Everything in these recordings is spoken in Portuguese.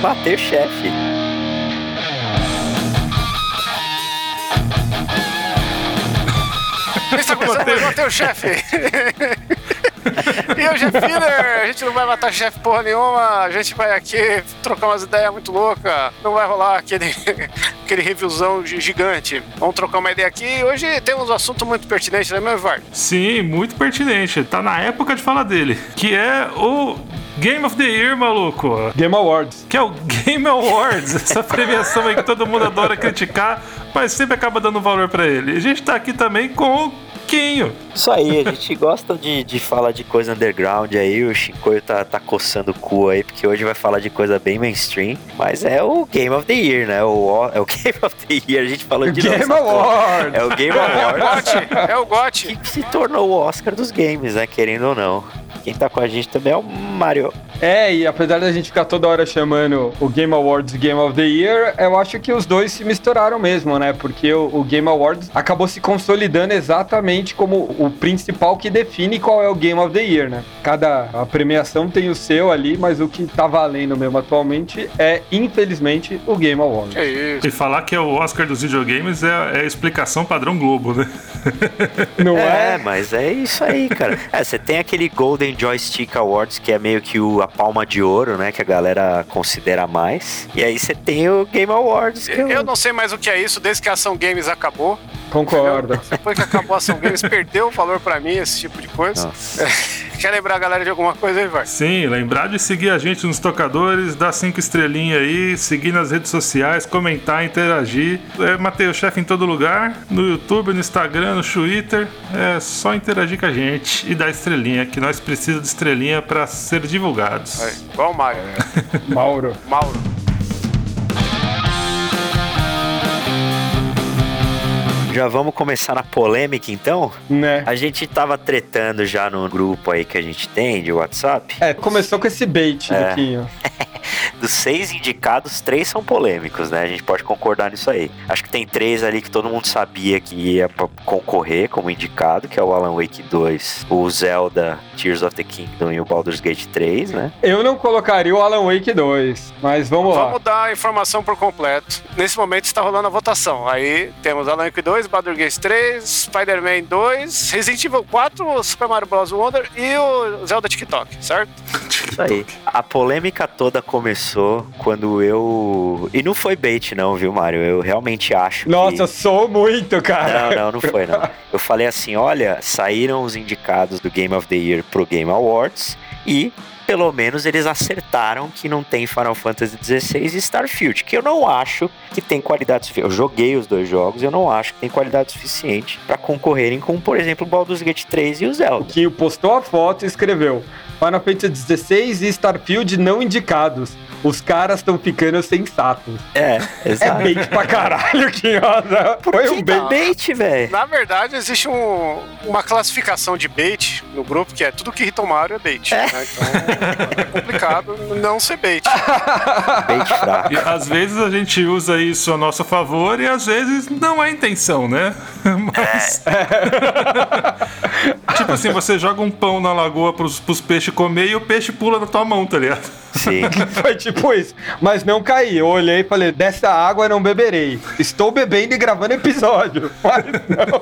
bater o chefe. Está começando a bater o chefe. E hoje é filler, a gente não vai matar chefe porra nenhuma, a gente vai aqui trocar umas ideias muito loucas, não vai rolar aquele, aquele reviewzão gigante. Vamos trocar uma ideia aqui. Hoje temos um assunto muito pertinente, né, meu Eduardo? Sim, muito pertinente. Tá na época de falar dele. Que é o Game of the Year, maluco. Game Awards. Que é o Game Awards, essa premiação aí que todo mundo adora criticar, mas sempre acaba dando valor pra ele. A gente tá aqui também com o Quinho. Isso aí, a gente gosta de, de falar de coisa underground aí. O Shinkoio tá, tá coçando o cu aí, porque hoje vai falar de coisa bem mainstream. Mas é o Game of the Year, né? O, é o Game of the Year, a gente falou de Game. Awards. É o Game É o Awards. GOT, é o GOT. que se tornou o Oscar dos games, né? Querendo ou não. Quem tá com a gente também é o Mario. É, e apesar da gente ficar toda hora chamando o Game Awards Game of the Year, eu acho que os dois se misturaram mesmo, né? Porque o, o Game Awards acabou se consolidando exatamente como o principal que define qual é o Game of the Year, né? Cada a premiação tem o seu ali, mas o que tá valendo mesmo atualmente é, infelizmente, o Game Awards. Que isso. E falar que é o Oscar dos videogames é, é a explicação padrão Globo, né? Não É, é? mas é isso aí, cara. É, você tem aquele Golden Joystick Awards, que é meio que o, a palma de ouro, né? Que a galera considera mais. E aí você tem o Game Awards, que é o- Eu não sei mais o que é isso desde que a Ação Games acabou. Concordo. Depois que acabou a Ação Games, perdeu o valor pra mim, esse tipo de coisa. Nossa. Quer lembrar a galera de alguma coisa aí, vai? Sim, lembrar de seguir a gente nos tocadores, dar cinco estrelinhas aí, seguir nas redes sociais, comentar, interagir. É Mateus Chefe em todo lugar, no YouTube, no Instagram, no Twitter. É só interagir com a gente e dar estrelinha, que nós precisamos de estrelinha para ser divulgados. Aí, igual o Mario. Mauro. Mauro. Já vamos começar na polêmica, então? Né? A gente tava tretando já no grupo aí que a gente tem de WhatsApp. É, começou com esse bait, É. Luquinho. Dos seis indicados, três são polêmicos, né? A gente pode concordar nisso aí. Acho que tem três ali que todo mundo sabia que ia concorrer como indicado, que é o Alan Wake 2, o Zelda Tears of the Kingdom e o Baldur's Gate 3, né? Eu não colocaria o Alan Wake 2, mas vamos lá. Vamos dar a informação por completo. Nesse momento está rolando a votação. Aí temos Alan Wake 2, Baldur's Gate 3, Spider-Man 2, Resident Evil 4, Super Mario Bros. Wonder e o Zelda TikTok, certo? Isso aí. A polêmica toda começou quando eu. E não foi bait, não, viu, Mário? Eu realmente acho que. Nossa, sou muito, cara. Não, não, não foi, não. Eu falei assim: olha, saíram os indicados do Game of the Year pro Game Awards e. Pelo menos eles acertaram que não tem Final Fantasy XVI e Starfield, que eu não acho que tem qualidade suficiente. Eu joguei os dois jogos e eu não acho que tem qualidade suficiente pra concorrerem com, por exemplo, o Baldur's Gate 3 e o O Zelda. Quinho postou a foto e escreveu: Final Fantasy XVI e Starfield não indicados. Os caras estão ficando sensatos. É, É exato. bait pra caralho, Quinho. Foi um que bait. bait, velho. Na verdade, existe um- uma classificação de bait no grupo que é tudo que irrita o Mario é bait. né? Então é complicado não ser bait. Bait fraco. E às vezes a gente usa isso a nosso favor e às vezes não é intenção, né? Mas. tipo assim, você joga um pão na lagoa pros, pros peixes comer e o peixe pula na tua mão, tá ligado? Sim. Foi tipo isso. Mas não caí. Eu olhei e falei: dessa água não beberei. Estou bebendo e gravando episódio. Mas não.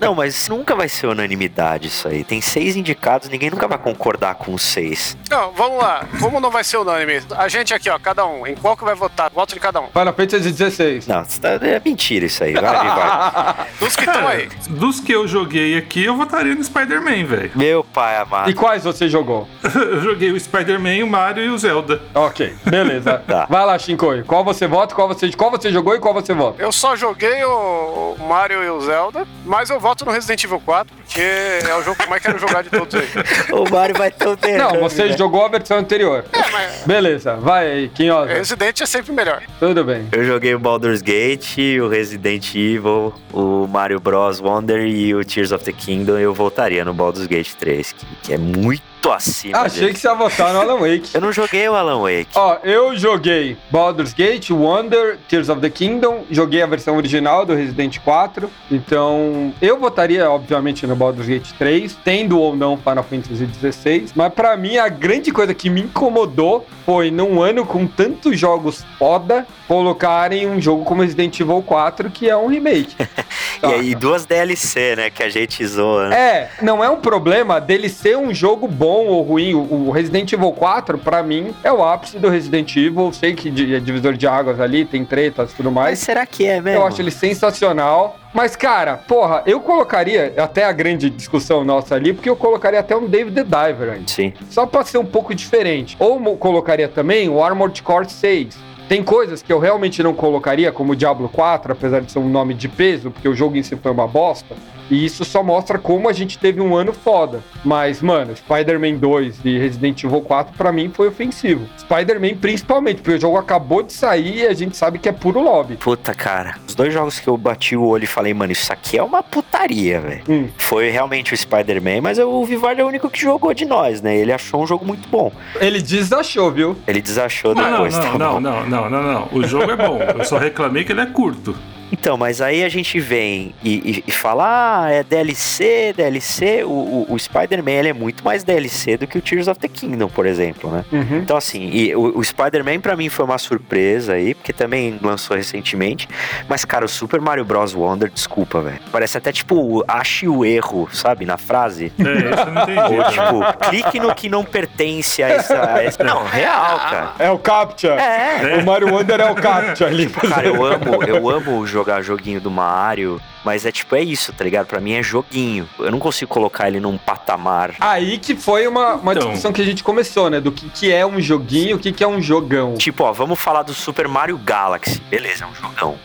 Não, mas nunca vai ser unanimidade isso aí. Tem seis indicados, ninguém nunca vai concordar com os seis. Não, vamos lá. Como não vai ser unânime? A gente aqui, ó, cada um. Em qual que vai votar? Voto de cada um. Final Fantasy XVI. Não, isso tá- é mentira isso aí. Vai, vai. Dos que estão aí. Dos que eu joguei aqui, eu votaria no Spider-Man, velho. Meu pai amado. E quais você jogou? Eu joguei o Spider-Man, o Mario e o Zelda. Ok, beleza. Tá. Vai lá, Shinkoi. Qual você vota, qual você, qual você jogou e qual você vota? Eu só joguei o Mario e o Zelda, mas eu voto no Resident Evil 4, porque é o jogo que eu mais quero jogar de todos aí. O Mario vai ter o Não, você jogou a versão anterior. É, mas Beleza, vai aí, Quinhosa. Resident é sempre melhor. Tudo bem. Eu joguei o Baldur's Gate, o Resident Evil, o Mario Bros. Wonder e o Tears of the Kingdom. Eu voltaria no Baldur's Gate 3, que, que é muito muito acima. Achei que você ia votar no Alan Wake. Eu não joguei o Alan Wake. Ó, eu joguei Baldur's Gate, Wonder, Tears of the Kingdom, joguei a versão original do Resident 4, então eu votaria, obviamente, no Baldur's Gate 3, tendo ou não Final Fantasy 16, mas pra mim a grande coisa que me incomodou foi, num ano com tantos jogos foda, colocarem um jogo como Resident Evil 4, que é um remake. E aí, duas DLC, né? Que a gente zoa. né? É, não é um problema dele ser um jogo bom ou ruim. O o Resident Evil 4, pra mim, é o ápice do Resident Evil. Sei que é divisor de águas ali, tem tretas e tudo Mas mais. será que é mesmo? Eu acho ele sensacional. Mas, cara, porra, eu colocaria até a grande discussão nossa ali, porque eu colocaria até um David the Diver antes. Sim. Só pra ser um pouco diferente. Ou colocaria também o Armored Core 6. Tem coisas que eu realmente não colocaria, como o Diablo 4, apesar de ser um nome de peso, porque o jogo em si foi uma bosta. E isso só mostra como a gente teve um ano foda. Mas, mano, Spider-Man 2 e Resident Evil 4 pra mim foi ofensivo. Spider-Man principalmente, porque o jogo acabou de sair e a gente sabe que é puro lobby. Puta, cara. Os dois jogos que eu bati o olho e falei, mano, isso aqui é uma putaria, velho. Hum. Foi realmente o Spider-Man, mas o Vivar é o único que jogou de nós, né? Ele achou um jogo muito bom. Ele desachou, viu? Ele desachou Não, não, depois, tá não, não, não, não, não, não. O jogo é bom. Eu só reclamei que ele é curto. Então, mas aí a gente vem e, e, e fala, ah, é DLC, DLC. O, o, o Spider-Man ele é muito mais DLC do que o Tears of the Kingdom, por exemplo, né? Uhum. Então, assim, e o, o Spider-Man pra mim foi uma surpresa aí, porque também lançou recentemente. Mas, cara, o Super Mario Bros. Wonder, desculpa, velho. Parece até tipo, o ache o erro, sabe, na frase. É, isso eu não entendi. Ou também. tipo, clique no que não pertence a essa. a essa- Não, real, cara. É o Captcha. É. O Mario Wonder é o Captcha ali. Cara, eu amo, eu amo jogar joguinho do Mario, mas é tipo, é isso, tá ligado? Pra mim é joguinho. Eu não consigo colocar ele num patamar. Aí que foi uma, uma Então. discussão que a gente começou, né? Do que, que é um joguinho, o que, que é um jogão. Tipo, ó, vamos falar do Super Mario Galaxy. Beleza, é um jogão.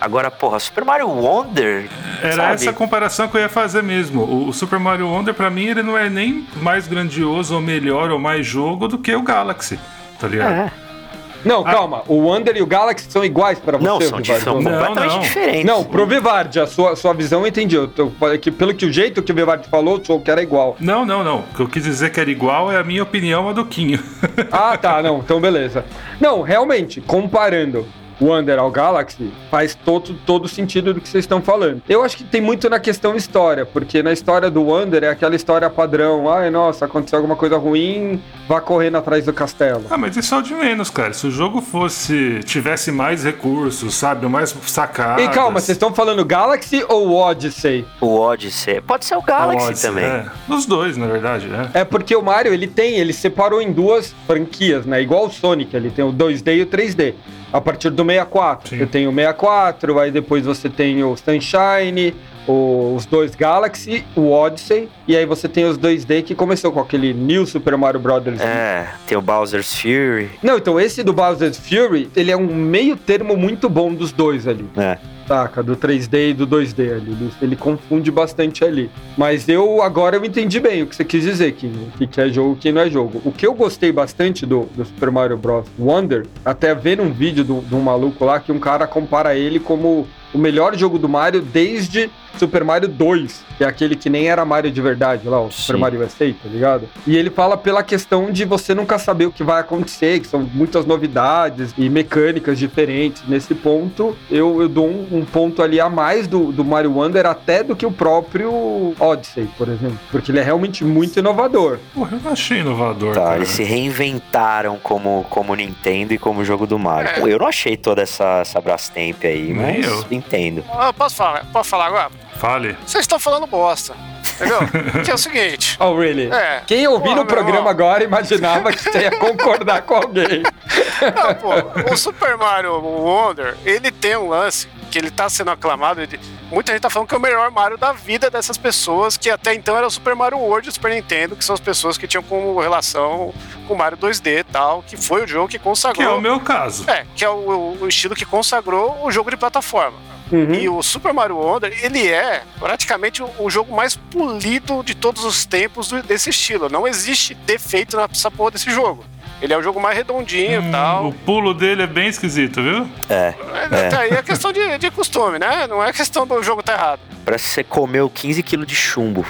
Agora, porra, Super Mario Wonder. Era sabe? essa comparação que eu ia fazer mesmo. O, o Super Mario Wonder, pra mim, ele não é nem mais grandioso ou melhor ou mais jogo do que o Galaxy. Tá ligado? É. Não, calma. O Wonder e o Galaxy são iguais pra você, Não, são, de, Vivardi? são Não, completamente não. diferentes. Não, pro Vivardi, a sua, sua visão eu entendi. Eu tô, falei que, pelo que o jeito que o Vivardi falou, eu que era igual. Não, não, não. O que eu quis dizer que era igual é a minha opinião a do Quinho. Ah, tá, não, então beleza. Não, realmente, comparando Wonder ao Galaxy, faz todo, todo sentido do que vocês estão falando. Eu acho que tem muito na questão história, porque na história do Wonder é aquela história padrão. Ai, nossa, aconteceu alguma coisa ruim, vá correndo atrás do castelo. ah, mas isso é o de menos, cara. Se o jogo fosse. tivesse mais recursos, sabe? Mais sacadas. E calma, vocês estão falando Galaxy ou Odyssey? O Odyssey. Pode ser o Galaxy Odyssey, também. É. Os dois, na verdade, né? É porque o Mario, ele tem, ele separou em duas franquias, né? Igual o Sonic, ele tem o 2D e o 3D. A partir do 64. Sim. Você tem o 64, aí depois você tem o Sunshine, o- os dois Galaxy, o Odyssey, e aí você tem os 2D que começou com aquele New Super Mario Brothers. É, tem o Bowser's Fury. Não, então esse do Bowser's Fury, ele é um meio termo muito bom dos dois ali. É. Saca? Do 3D e do 2D ali. Ele, ele confunde bastante ali. Mas eu agora eu entendi bem o que você quis dizer, Kim. O que, que é jogo e o que não é jogo. O que eu gostei bastante do, do Super Mario Bros. Wonder, até ver um vídeo de um maluco lá que um cara compara ele como o melhor jogo do Mario desde Super Mario 2, que é aquele que nem era Mario de verdade lá, o Super Sim. Mario USA, tá ligado? E ele fala pela questão de você nunca saber o que vai acontecer, que são muitas novidades e mecânicas diferentes. Nesse ponto, eu, eu dou um, um ponto ali a mais do, do Mario Wonder até do que o próprio Odyssey, por exemplo. Porque ele é realmente muito inovador. Porra, eu não achei inovador. Tá, cara. eles se reinventaram como, como Nintendo e como jogo do Mario. Pô, Eu não achei toda essa, essa Brastemp aí, Nem mas eu. entendo. Ah, posso falar? Posso falar agora? Fale. Vocês estão falando bosta. Entendeu? que é o seguinte. Oh, really? É. Quem Porra, no programa irmão. agora imaginava que você ia concordar com alguém. Não, pô, o Super Mario Wonder, ele tem um lance que ele tá sendo aclamado. ele- muita gente tá falando que é o melhor Mario da vida dessas pessoas que até então era o Super Mario World e o Super Nintendo, que são as pessoas que tinham como relação com o Mario 2D e tal, que foi o jogo que Que consagrou. é o meu caso. É, que é o, o estilo que consagrou o jogo de plataforma. Uhum. E o Super Mario Wonder, ele é praticamente o, o jogo mais polido de todos os tempos desse estilo. Não existe defeito nessa porra desse jogo. Ele é o jogo mais redondinho e Hum, tal. O pulo dele é bem esquisito, viu? É. É, Até aí é questão de, de costume, né? Não é questão do jogo tá errado. Parece que você comeu 15 quilos de chumbo.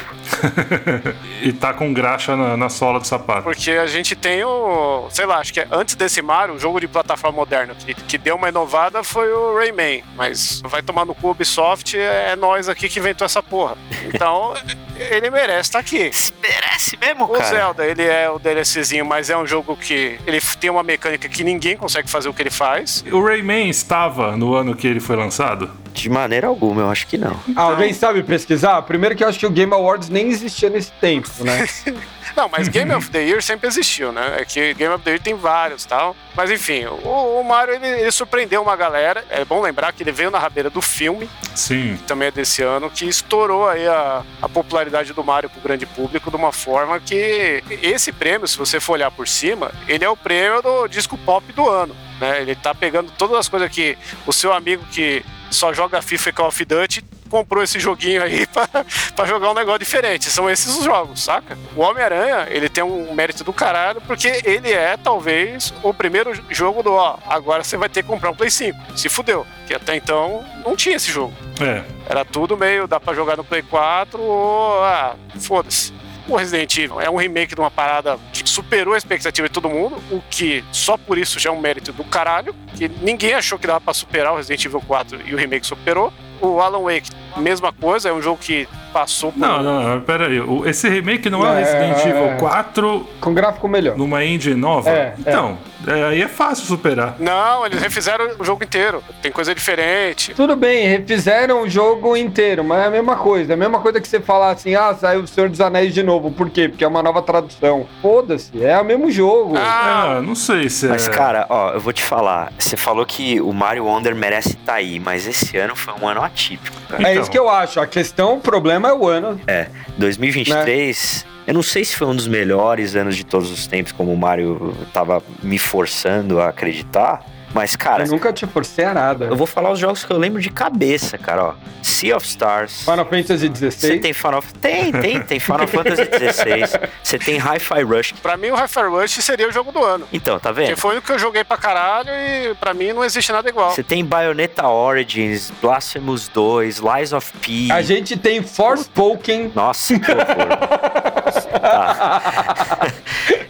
e tá com graxa na, na, sola do sapato. Porque a gente tem o. Sei lá, acho que é antes desse Mario, o jogo de plataforma moderno que, que deu uma inovada foi o Rayman. Mas vai tomar no cu Ubisoft, é nós aqui que inventou essa porra. Então, ele merece estar tá aqui. Merece mesmo, o cara. O Zelda, ele é o DLCzinho, mas é um jogo que ele tem uma mecânica que ninguém consegue fazer o que ele faz. O Rayman estava no ano que ele foi lançado? De maneira alguma, eu acho que não. Então... Alguém sabe pesquisar? Primeiro que eu acho que o Game Awards nem existia nesse tempo, né? não, mas Game of the Year sempre existiu, né? É que Game of the Year tem vários tal. Mas enfim, o, o Mario ele, ele, surpreendeu uma galera. É bom lembrar que ele veio na rabeira do filme. Sim. Que também é desse ano, que estourou aí a, a popularidade do Mario pro grande público de uma forma que esse prêmio, se você for olhar por cima, ele é o prêmio do disco pop do ano. Né? Ele tá pegando todas as coisas que o seu amigo que só joga FIFA e Call of Duty comprou esse joguinho aí para jogar um negócio diferente. São esses os jogos, saca? O Homem-Aranha, ele tem um mérito do caralho, porque ele é, talvez, o primeiro jogo do, ó, agora você vai ter que comprar um Play 5. Se fudeu. Que até então não tinha esse jogo. É. Era tudo meio, dá para jogar no Play 4 ou, ah, foda-se. O Resident Evil é um remake de uma parada que superou a expectativa de todo mundo, o que só por isso já é um mérito do caralho, que ninguém achou que dava para superar o Resident Evil 4 e o remake superou. O Alan Wake, mesma coisa, é um jogo que passou por... Não, não, não pera aí. Esse remake não é o Resident é, Evil 4... Com gráfico melhor. Numa engine nova? É, então... É. É, aí é fácil superar. Não, eles refizeram o jogo inteiro. Tem coisa diferente. Tudo bem, refizeram o jogo inteiro, mas é a mesma coisa. É a mesma coisa que você falar assim, ah, saiu o Senhor dos Anéis de novo. Por quê? Porque é uma nova tradução. Foda-se, é o mesmo jogo. Ah, ah não sei se Mas, é... cara, ó, eu vou te falar. Você falou que o Mario Wonder merece estar tá aí, mas esse ano foi um ano atípico, cara. Então. É isso que eu acho. A questão, o problema é o ano. É, 2023... Né? Eu não sei se foi um dos melhores anos de todos os tempos, como o Mario tava me forçando a acreditar. Mas, cara. Eu nunca te forcei a nada. Eu vou falar os jogos que eu lembro de cabeça, cara, ó. Sea of Stars. Final Fantasy XVI. Você tem Final Tem, tem, tem Final Fantasy XVI. Você tem Hi-Fi Rush. Pra mim, o Hi-Fi Rush seria o jogo do ano. Então, tá vendo? Que foi o que eu joguei pra caralho e pra mim não existe nada igual. Você tem Bayonetta Origins, Blasphemous 2, Lies of P. A gente tem Forspoken. Nossa, que horror. tá.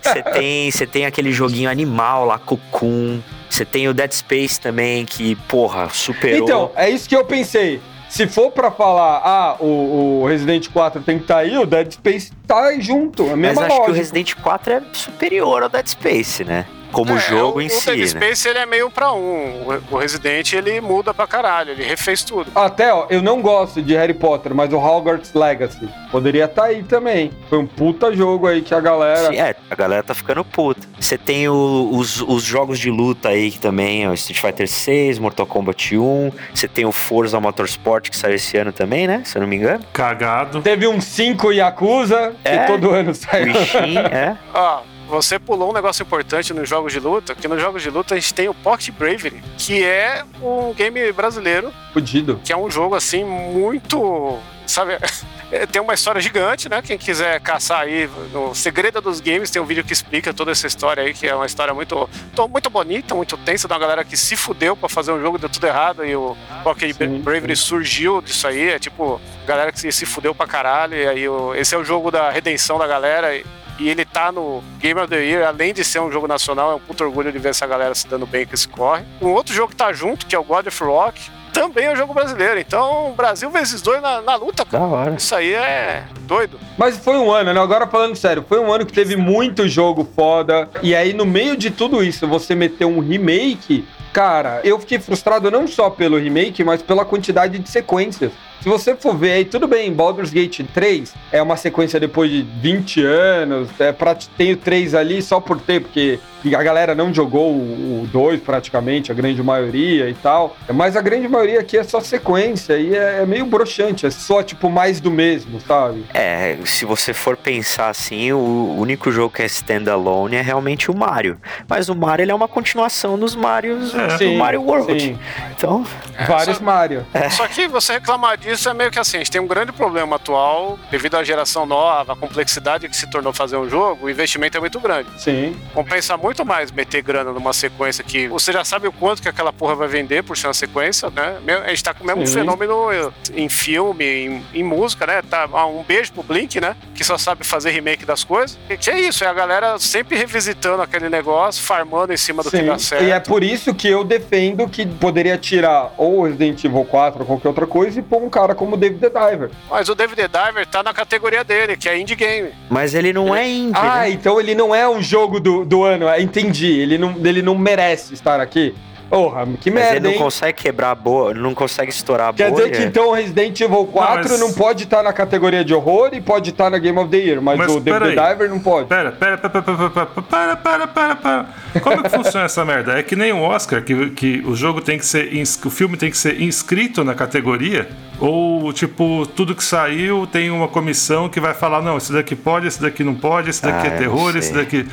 Você tem, você tem aquele joguinho animal lá, Cocoon. Você tem o Dead Space também, que, porra, superou. Então, é isso que eu pensei. Se for para falar, ah, o, o, Resident 4 tem que estar tá aí, o Dead Space tá junto. A mesma Mas acho lógica. que o Resident 4 é superior ao Dead Space, né? Como é, jogo o, em o si. O Dead Space né? ele é meio pra um. O Resident ele muda pra caralho, ele refez tudo. Até, ó, eu não gosto de Harry Potter, mas o Hogwarts Legacy poderia estar tá aí também. Foi um puta jogo aí que a galera. Sim, é, a galera tá ficando puta. Você tem o, os, os jogos de luta aí que também, o Street Fighter 6, Mortal Kombat 1. Você tem o Forza Motorsport que saiu esse ano também, né? Se eu não me engano. Cagado. Teve um 5 Yakuza, é, que todo ano sai. Wishing, é. Ó, você pulou um negócio importante nos jogos de luta, que nos jogos de luta a gente tem o Pocket Bravery, que é um game brasileiro. Fudido. Que é um jogo, assim, muito... Sabe... tem uma história gigante, né? Quem quiser caçar aí no Segredo dos Games, tem um vídeo que explica toda essa história aí, que é uma história muito, muito bonita, muito tensa, de uma galera que se fudeu pra fazer um jogo, deu tudo errado, e o Pocket Bravery surgiu disso aí, é tipo, galera que se fudeu pra caralho, e aí o, esse é o jogo da redenção da galera, e, e ele tá no Game of the Year, além de ser um jogo nacional, é um puto orgulho de ver essa galera se dando bem com esse corre. Um outro jogo que tá junto, que é o God of Rock, também é um jogo brasileiro. Então, Brasil vezes dois na, na luta, cara. Da hora. Isso aí é doido. Mas foi um ano, né? Agora falando sério, foi um ano que teve muito jogo foda. E aí, no meio de tudo isso, você meteu um remake. Cara, eu fiquei frustrado não só pelo remake, mas pela quantidade de sequências. Se você for ver aí, tudo bem, Baldur's Gate 3 é uma sequência depois de 20 anos, é pra, tem o 3 ali só por ter, porque a galera não jogou o 2 praticamente, a grande maioria e tal. Mas a grande maioria aqui é só sequência e é, é meio broxante, é só tipo mais do mesmo, sabe? É, se você for pensar assim, o único jogo que é standalone é realmente o Mario. Mas o Mario ele é uma continuação dos Marios é. do Mario World. Sim. Então, é, vários só, Mario. É. Só que você reclamar disso isso é meio que assim, a gente tem um grande problema atual, devido à geração nova, a complexidade que se tornou fazer um jogo, o investimento é muito grande. Sim. Compensa muito mais meter grana numa sequência que você já sabe o quanto que aquela porra vai vender por ser uma sequência, né? A gente tá com o mesmo Sim. fenômeno em filme, em, em música, né? Tá, ah, um beijo pro Blink, né? Que só sabe fazer remake das coisas. E que é isso, é a galera sempre revisitando aquele negócio, farmando em cima do que Sim, dá certo. e é por isso que eu defendo que poderia tirar ou Resident Evil 4 ou qualquer outra coisa e pôr um cara como o David the Diver. Mas o David the Diver tá na categoria dele, que é indie game. Mas ele não é indie, Ah, né? então ele não é um jogo do, do ano. é, Entendi. Ele não, ele não merece estar aqui. Porra, que Mas merda, ele não hein? consegue quebrar a boa, não consegue estourar a Quer bolha. dizer que então o Resident Evil 4 mas- não pode estar na categoria de horror e pode estar na Game of the Year, mas, Mas o the Diver não pode. Pera, pera, pera, pera, pera, pera, para, para. Como é que funciona essa merda? É que nem o Oscar, que, que o jogo tem que ser, ins- o filme tem que ser inscrito na categoria? Ou, tipo, tudo que saiu tem uma comissão que vai falar, não, esse daqui pode, esse daqui não pode, esse daqui Ah, é terror, não esse daqui...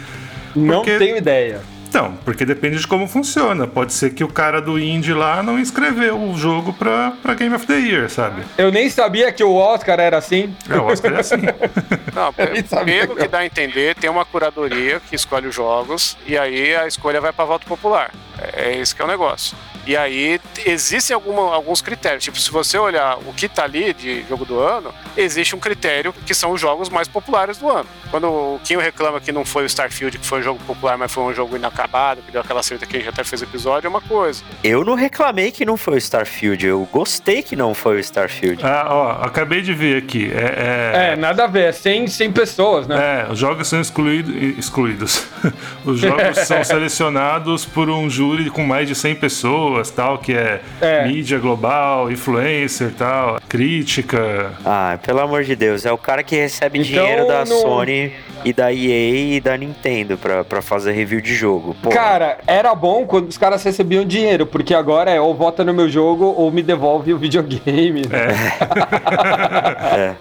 Não Porque- tenho ideia. Então, porque depende de como funciona. Pode ser que o cara do indie lá não inscreveu o jogo pra, pra Game of the Year, sabe? Eu nem sabia que o Oscar era assim. É, o Oscar é assim. Não, pelo que- dá a entender, tem uma curadoria que escolhe os jogos e aí a escolha vai para voto popular. É esse que é o negócio. E aí existem alguma- alguns critérios. Tipo, se você olhar o que tá ali de jogo do ano, existe um critério que são os jogos mais populares do ano. Quando o Kinho reclama que não foi o Starfield, que foi um jogo popular, mas foi um jogo inacabado, que deu aquela certa que a gente até fez episódio, é uma coisa. Eu não reclamei que não foi o Starfield, eu gostei que não foi o Starfield. Ah, ó, acabei de ver aqui. É, É, nada a ver. É 100, 100 pessoas, né? É, os jogos são excluído- excluídos. Os jogos são selecionados por um júri com mais de 100 pessoas, tal, que é, É. mídia global, influencer, tal, crítica. Ah, pelo amor de Deus, é o cara que recebe Então, dinheiro da não- Sony e da EA e da Nintendo pra, pra fazer review de jogo. Pô, Cara, era bom quando os caras recebiam dinheiro, porque agora é ou vota no meu jogo ou me devolve o videogame. é.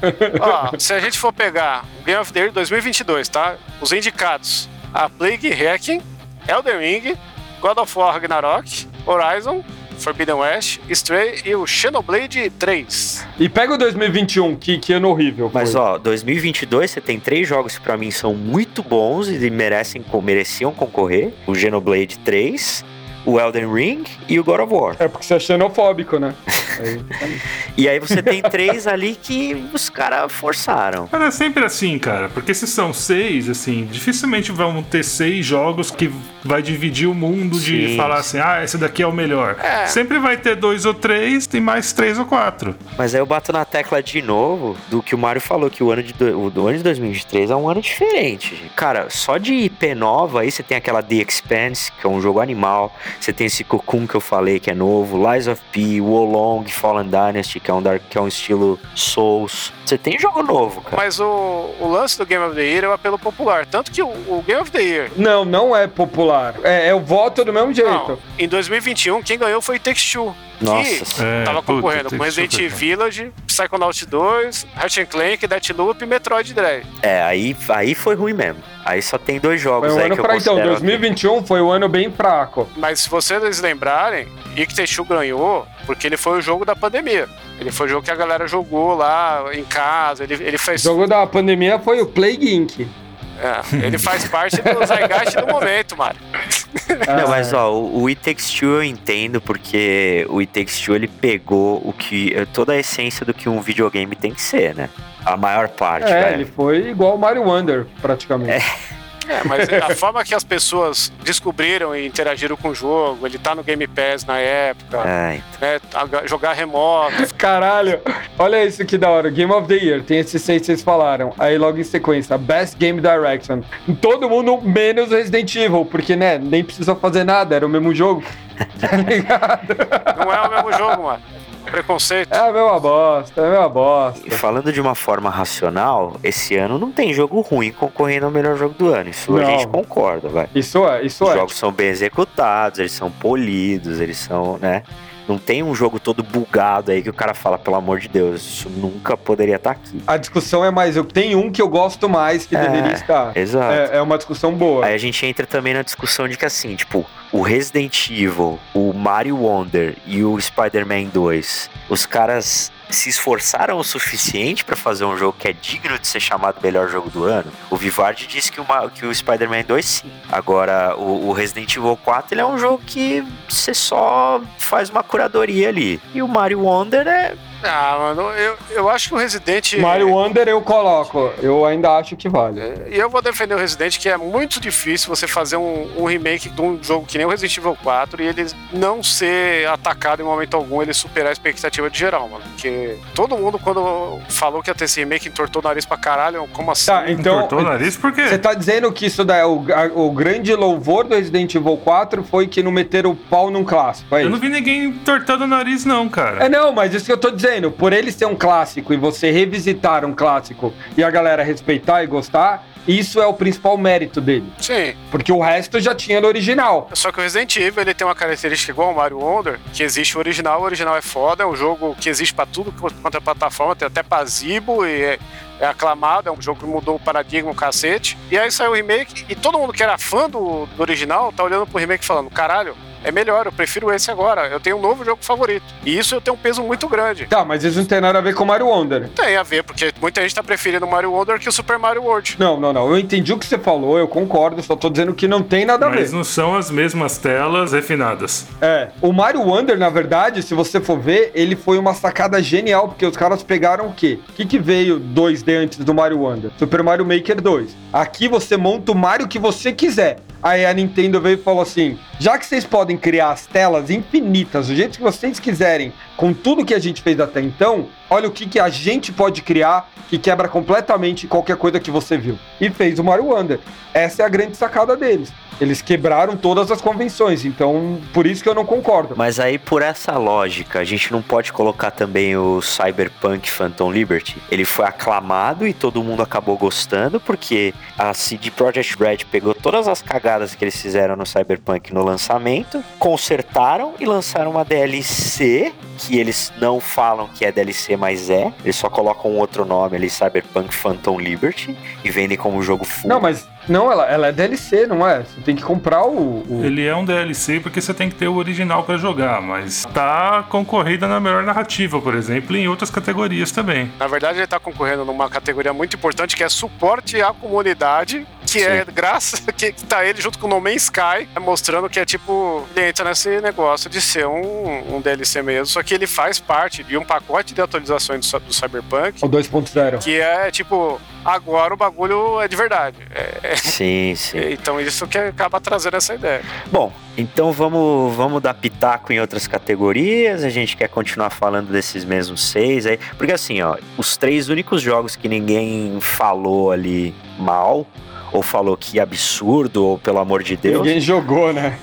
Ó, se a gente for pegar o Game of the Year 2022, tá? Os indicados: a Plague Hacking, Elden Ring, God of War Ragnarok, Horizon, Forbidden West, Stray e o Xenoblade 3. E pega o 2021, que, que ano horrível. Mas foi. ó, 2022 você tem três jogos que pra mim são muito bons e merecem, mereciam concorrer: o Xenoblade 3, o Elden Ring e o God of War. É porque você é xenofóbico, né? Aí- E aí você tem três ali que os caras forçaram. Mas é sempre assim, cara, porque se são seis, assim, dificilmente vão ter seis jogos que vai dividir o mundo de Sim. falar assim, ah, esse daqui é o melhor. É. Sempre vai ter dois ou três, tem mais três ou quatro. Mas aí eu bato na tecla de novo do que o Mário falou, que o ano de, do, o ano de 2023 é um ano diferente. Cara, só de IP nova aí você tem aquela The Expanse, que é um jogo animal. Você tem esse Cocoon que eu falei, que é novo. Lies of P, Wolong, Fallen Dynasty, que é um, dark, que é um estilo Souls. Você tem jogo novo, cara. Mas o, o lance do Game of the Year é o apelo popular. Tanto que o, o Game of the Year. Não, não é popular. É, é o voto do mesmo jeito. Não, em 2021, quem ganhou foi Take Two. Nossa. Que É, tava puta, concorrendo Take com Resident foi- Village, Psychonaut 2, Ratchet Clank, Deathloop e Metroid Dread. É, aí, aí foi ruim mesmo. Aí só tem dois jogos Foi um aí ano que eu fraco. Então, considero 2021 foi um ano bem fraco. Mas se vocês lembrarem, Icteshu ganhou porque ele foi o jogo da pandemia. Ele foi o jogo que a galera jogou lá em casa. Ele, ele O fez. jogo da pandemia foi o Plague Inc. é, ele faz parte do Zeitgeist do momento, Mário. Não, mas ó, o, o It Takes Two eu entendo porque o It Takes Two ele pegou o que toda a essência do que um videogame tem que ser, né? A maior parte, É, velho. ele foi igual o Mario Wonder, praticamente. É, mas a forma que as pessoas descobriram e interagiram com o jogo, ele tá no Game Pass na época, É, né? a- Jogar remoto. Caralho, olha isso que da hora. Game of the Year, tem esses seis que vocês falaram. Aí logo em sequência, Best Game Direction. Todo mundo menos Resident Evil, porque, né, nem precisou fazer nada, era o mesmo jogo. Tá ligado? Não é o mesmo jogo, mano. Preconceito. É a mesma bosta, é a mesma bosta. E falando de uma forma racional, esse ano não tem jogo ruim concorrendo ao melhor jogo do ano. Isso a Não. gente concorda, vai. Isso é, isso Os é. jogos são bem executados, eles são polidos, eles são, né? Não tem um jogo todo bugado aí que o cara fala, pelo amor de Deus, isso nunca poderia estar aqui. A discussão é mais, eu tenho um que eu gosto mais que É, deveria estar. Exato. É, é uma discussão boa. Aí a gente entra também na discussão de que assim, tipo, o Resident Evil, o Mario Wonder e o Spider-Man 2 os caras se esforçaram o suficiente para fazer um jogo que é digno de ser chamado melhor jogo do ano. O Vivard disse que, que o Spider-Man 2 sim. Agora, o, o, Resident Evil 4 ele é um jogo que você só faz uma curadoria ali. E o Mario Wonder é ah, mano, eu, eu acho que o Resident. Mario Wonder eu coloco. Eu ainda acho que vale. É, e eu vou defender o Resident, que é muito difícil você fazer um, um, remake de um jogo que nem o Resident Evil 4 e ele não ser atacado em momento algum, ele superar a expectativa de geral, mano. Porque todo mundo, quando falou que ia ter esse remake, entortou o nariz pra caralho. Como assim? Tá, então. Entortou o nariz por quê? Você tá dizendo que isso daí, o, a, o grande louvor do Resident Evil 4 foi que não meteram o pau num clássico. É eu não vi ninguém entortando o nariz, não, cara. É, não, mas isso que eu tô dizendo. Por ele ser um clássico e você revisitar um clássico e a galera respeitar e gostar, isso é o principal mérito dele. Sim. Porque o resto já tinha no original. Só que o Resident Evil ele tem uma característica igual ao Mario Wonder, que existe o original, o original é foda, é um jogo que existe para tudo quanto é plataforma, tem até pra Zibo e é, é, aclamado, é um jogo que mudou o paradigma, o cacete. E aí saiu o remake e todo mundo que era fã do, do original tá olhando pro remake falando, caralho, é melhor, eu prefiro esse agora. Eu tenho um novo jogo favorito. E isso eu tenho um peso muito grande. Tá, mas isso não tem nada a ver com Mario Wonder. Tem a ver, porque muita gente tá preferindo o Mario Wonder que o Super Mario World. Não, não, não. Eu entendi o que você falou, eu concordo, só tô dizendo que não tem nada a ver. Mas não são as mesmas telas refinadas. É. O Mario Wonder, na verdade, se você for ver, ele foi uma sacada genial, porque os caras pegaram o quê? O que, que veio 2D antes do Mario Wonder? Super Mario Maker 2. Aqui você monta o Mario que você quiser. Aí a Nintendo veio e falou assim: já que vocês podem criar as telas infinitas do jeito que vocês quiserem, com tudo que a gente fez até então, olha o que, que a gente pode criar que quebra completamente qualquer coisa que você viu. E fez o Mario Wonder. Essa é a grande sacada deles. Eles quebraram todas as convenções, então por isso que eu não concordo. Mas aí, por essa lógica, a gente não pode colocar também o Cyberpunk Phantom Liberty. Ele foi aclamado e todo mundo acabou gostando, porque a CD Projekt Red pegou todas as cagadas que eles fizeram no Cyberpunk no lançamento, consertaram e lançaram uma DLC que eles não falam que é DLC, mas é. Eles só colocam um outro nome ali, Cyberpunk Phantom Liberty, e vendem como jogo full. Não, mas não, ela, ela é DLC, não é? Você tem que comprar o, o, Ele é um DLC porque você tem que ter o original para jogar, mas tá concorrida na melhor narrativa, por exemplo, e em outras categorias também. Na verdade, ele tá concorrendo numa categoria muito importante que é suporte à comunidade, que é Sim. é graças que tá ele junto com o No Man's Sky, mostrando que é tipo, ele entra nesse negócio de ser um, um DLC mesmo, só que ele faz parte de um pacote de atualizações do, do Cyberpunk. O 2.0. Que é tipo, agora o bagulho é de verdade. É, sim, sim. Então isso que acaba trazendo essa ideia. Bom, então vamos, vamos dar pitaco em outras categorias. A gente quer continuar falando desses mesmos seis aí. Porque assim, ó, os três únicos jogos que ninguém falou ali mal ou falou que absurdo, ou pelo amor de Deus. Ninguém jogou, né?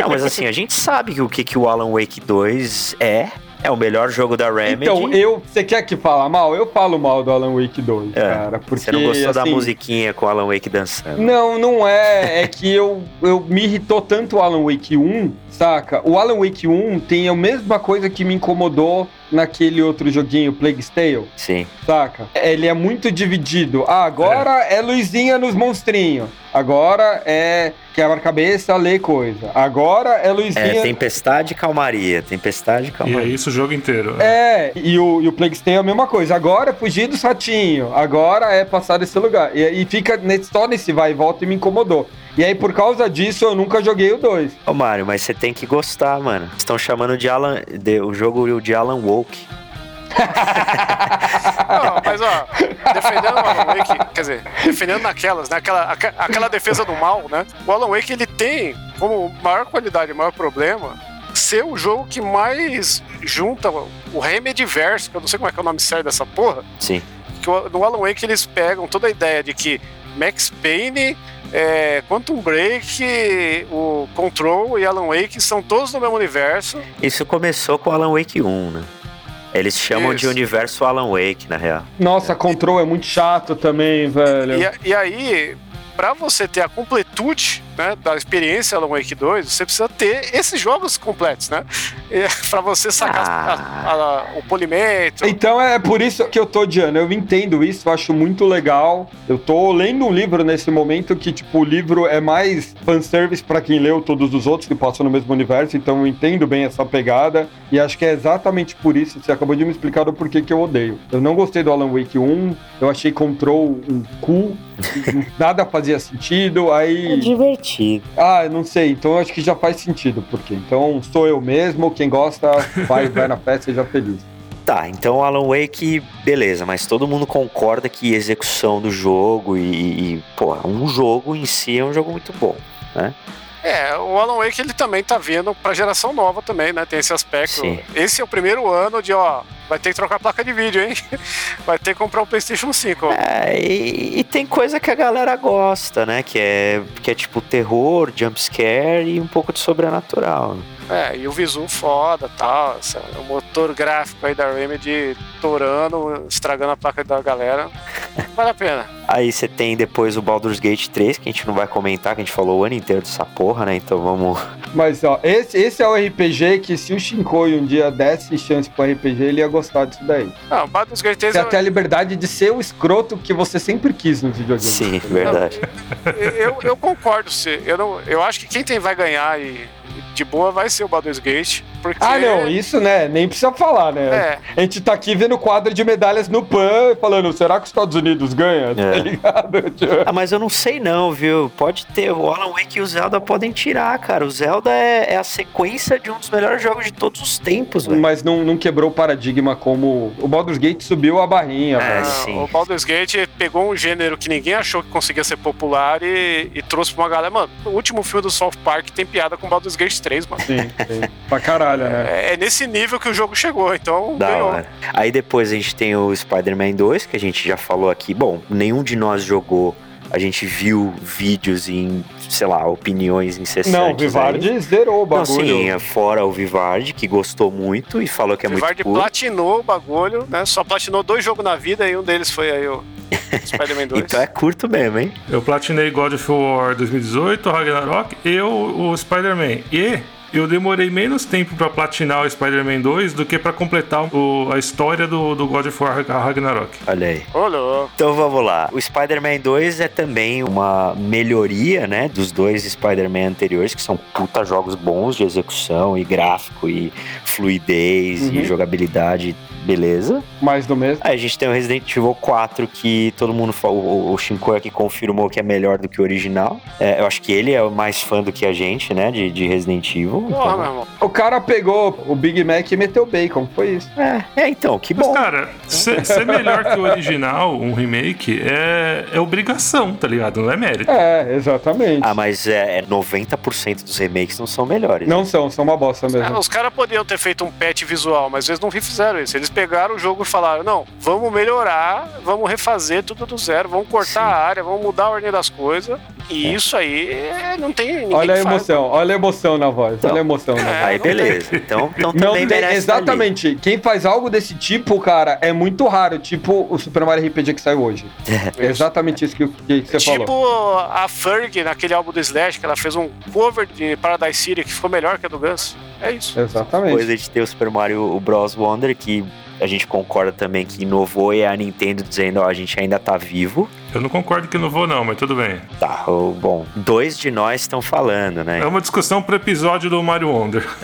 Não, mas assim, a gente sabe o que, que o Alan Wake 2 é. É o melhor jogo da Remedy. Então, eu. Você quer que fala mal? Eu falo mal do Alan Wake 2, é, cara. Porque, você não gostou assim, da musiquinha com o Alan Wake dançando? Não, não é. É que eu, eu me irritou tanto o Alan Wake 1, saca? O Alan Wake 1 tem a mesma coisa que me incomodou naquele outro joguinho, Plague Tale. Sim. Saca? Ele é muito dividido. Ah, agora é, é Luizinha nos monstrinhos. Agora é quebra-cabeça, lê coisa. Agora é Luizinha. É, tempestade e calmaria. Tempestade e calmaria. E é isso o jogo inteiro. É, e o, e o Plague Tale é a mesma coisa. Agora é fugir do ratinho. Agora é passar desse lugar. E, e fica só nesse vai e volta e me incomodou. E aí, por causa disso, eu nunca joguei o 2. Ô, Mário, mas você tem que gostar, mano. Estão chamando de Alan. De, o jogo de Alan Woke. Não, mas ó, defendendo o Alan Wake, quer dizer, defendendo naquelas, né? Aquela, aquela defesa do mal, né? O Alan Wake ele tem como maior qualidade, maior problema ser o jogo que mais junta o Remediverse, que eu não sei como é que é o nome sério dessa porra. Sim. Que no Alan Wake eles pegam toda a ideia de que Max Payne é, Quantum Break, o Control e Alan Wake são todos no mesmo universo. Isso começou com Alan Wake 1, né? Eles chamam Isso. de universo Alan Wake, na real. Nossa, Control é muito chato também, velho. E, e aí, para você ter a completude né, da experiência Alan Wake 2, você precisa ter esses jogos completos, né? para você sacar Ah. a- a- o polimento. Então é por isso que eu tô odiando. Eu entendo isso, eu acho muito legal. Eu tô lendo um livro nesse momento que, tipo, o livro é mais fanservice pra quem leu todos os outros que passam no mesmo universo, então eu entendo bem essa pegada. E acho que é exatamente por isso. Você acabou de me explicar o porquê que eu odeio. Eu não gostei do Alan Wake 1, eu achei Control um cu, nada fazia sentido. É Aí. Divertido. Ah, eu não sei. Então eu acho que já faz sentido, porque então sou eu mesmo, quem gosta, vai, vai na festa, seja feliz. Tá, então Alan Wake, beleza, mas todo mundo concorda que execução do jogo e, e pô, um jogo em si é um jogo muito bom. É, o Alan Wake ele também tá vindo pra geração nova também, né? Tem esse aspecto. Sim. Esse é o primeiro ano de, ó, vai ter que trocar a placa de vídeo, hein? Vai ter que comprar o PlayStation 5. ó. É, e, e tem coisa que a galera gosta, né? Que é, que é tipo terror, jumpscare e um pouco de sobrenatural. É, e o visu foda tal. o motor gráfico aí da Remedy torando, estragando a placa da galera. Vale a pena. Aí você tem depois o Baldur's Gate 3, que a gente não vai comentar, que a gente falou o ano inteiro dessa porra, né? Então vamos. Mas, ó, esse, esse é o RPG que se o Shinkoi um dia desse chance pro RPG, ele ia gostar disso daí. Não, o Baldur's Gate 3 Você é- até a liberdade de ser o escroto que você sempre quis no videogame. Sim, verdade. eu, eu concordo, se eu, não, eu acho que quem tem, vai ganhar e de boa vai ser o Baldur's Gate. Porque, Ah, não, isso, né? Nem precisa falar, né? É, A gente tá aqui vendo quadro de medalhas no PAN, falando, será que os Estados Unidos ganham? Tá É. ligado? Ah, mas eu não sei não, viu? Pode ter. O Alan Wake e o Zelda podem tirar, cara. O Zelda é, é a sequência de um dos melhores jogos de todos os tempos, velho. Mas não, não quebrou o paradigma como o Baldur's Gate subiu a barrinha. É, velho. Sim. O Baldur's Gate pegou um gênero que ninguém achou que conseguia ser popular e, e trouxe pra uma galera. Mano, o último filme do South Park tem piada com Baldur's Gate 3, mano. Sim, sim. pra caralho, né? É, é nesse nível que o jogo chegou, então Da ganhou. hora. Aí depois a gente tem o Spider-Man 2, que a gente já falou aqui. Bom, nenhum de nós jogou. A gente viu vídeos em, sei lá, opiniões incessantes. Não, o aí. Vivardi zerou o Não, bagulho. sim, é fora o Vivardi, que gostou muito e falou que é o muito Vivard cool. platinou o bagulho, né? Só platinou dois jogos na vida e um deles foi aí o Spider-Man 2. Então é curto mesmo, hein? Eu platinei God of War 2018, Ragnarok e o, o Spider-Man. E eu demorei menos tempo pra platinar o Spider-Man 2 do que pra completar o- a história do, do God of War Ragnarok. Olha aí. Ô, louco. Então vamos lá. O Spider-Man 2 é também uma melhoria, né, dos dois Spider-Man anteriores, que são puta jogos bons de execução e gráfico e fluidez Uhum. e jogabilidade, beleza. Mais do mesmo. Aí a gente tem o Resident Evil 4, que todo mundo falou, o, o Shinkoi aqui confirmou que é melhor do que o original. É, eu acho que ele é o mais fã do que a gente, né, de, de Resident Evil. Porra, Então, meu irmão. O cara pegou o Big Mac e meteu bacon. Foi isso. é, é, então, que Mas, bom. cara, ser, ser melhor que o original, um remake, é, é obrigação, tá ligado? Não é mérito. É, exatamente. Ah, mas é, é 90% dos remakes não são melhores. Não são, são uma bosta É, mesmo. os caras poderiam ter feito um patch visual, mas eles não fizeram isso. Eles pegaram o jogo e falaram: não, vamos melhorar, vamos refazer tudo do zero, vamos cortar Sim. a área, vamos mudar a ordem das coisas. E isso aí é, não tem Olha a que faz, emoção, olha a emoção na voz. Então. olha a emoção na voz. É, Aí não tem. beleza. Então, então Não também tem, merece ali. exatamente. Quem faz algo desse tipo, cara, é muito raro. Tipo o Super Mario RPG que saiu hoje. É exatamente isso que, que você Tipo falou. a Ferg naquele álbum do Slash, que ela fez um cover de Paradise City que ficou melhor que a do Guns. É isso. Exatamente. Depois a gente tem o Super Mario o Bros. Wonder, que a gente concorda também que inovou e é a Nintendo dizendo, ó, a gente ainda tá vivo. Eu não concordo que não vou, não, mas tudo bem. Tá, bom, dois de nós estão falando, né? É uma discussão pro episódio do Mario Wonder.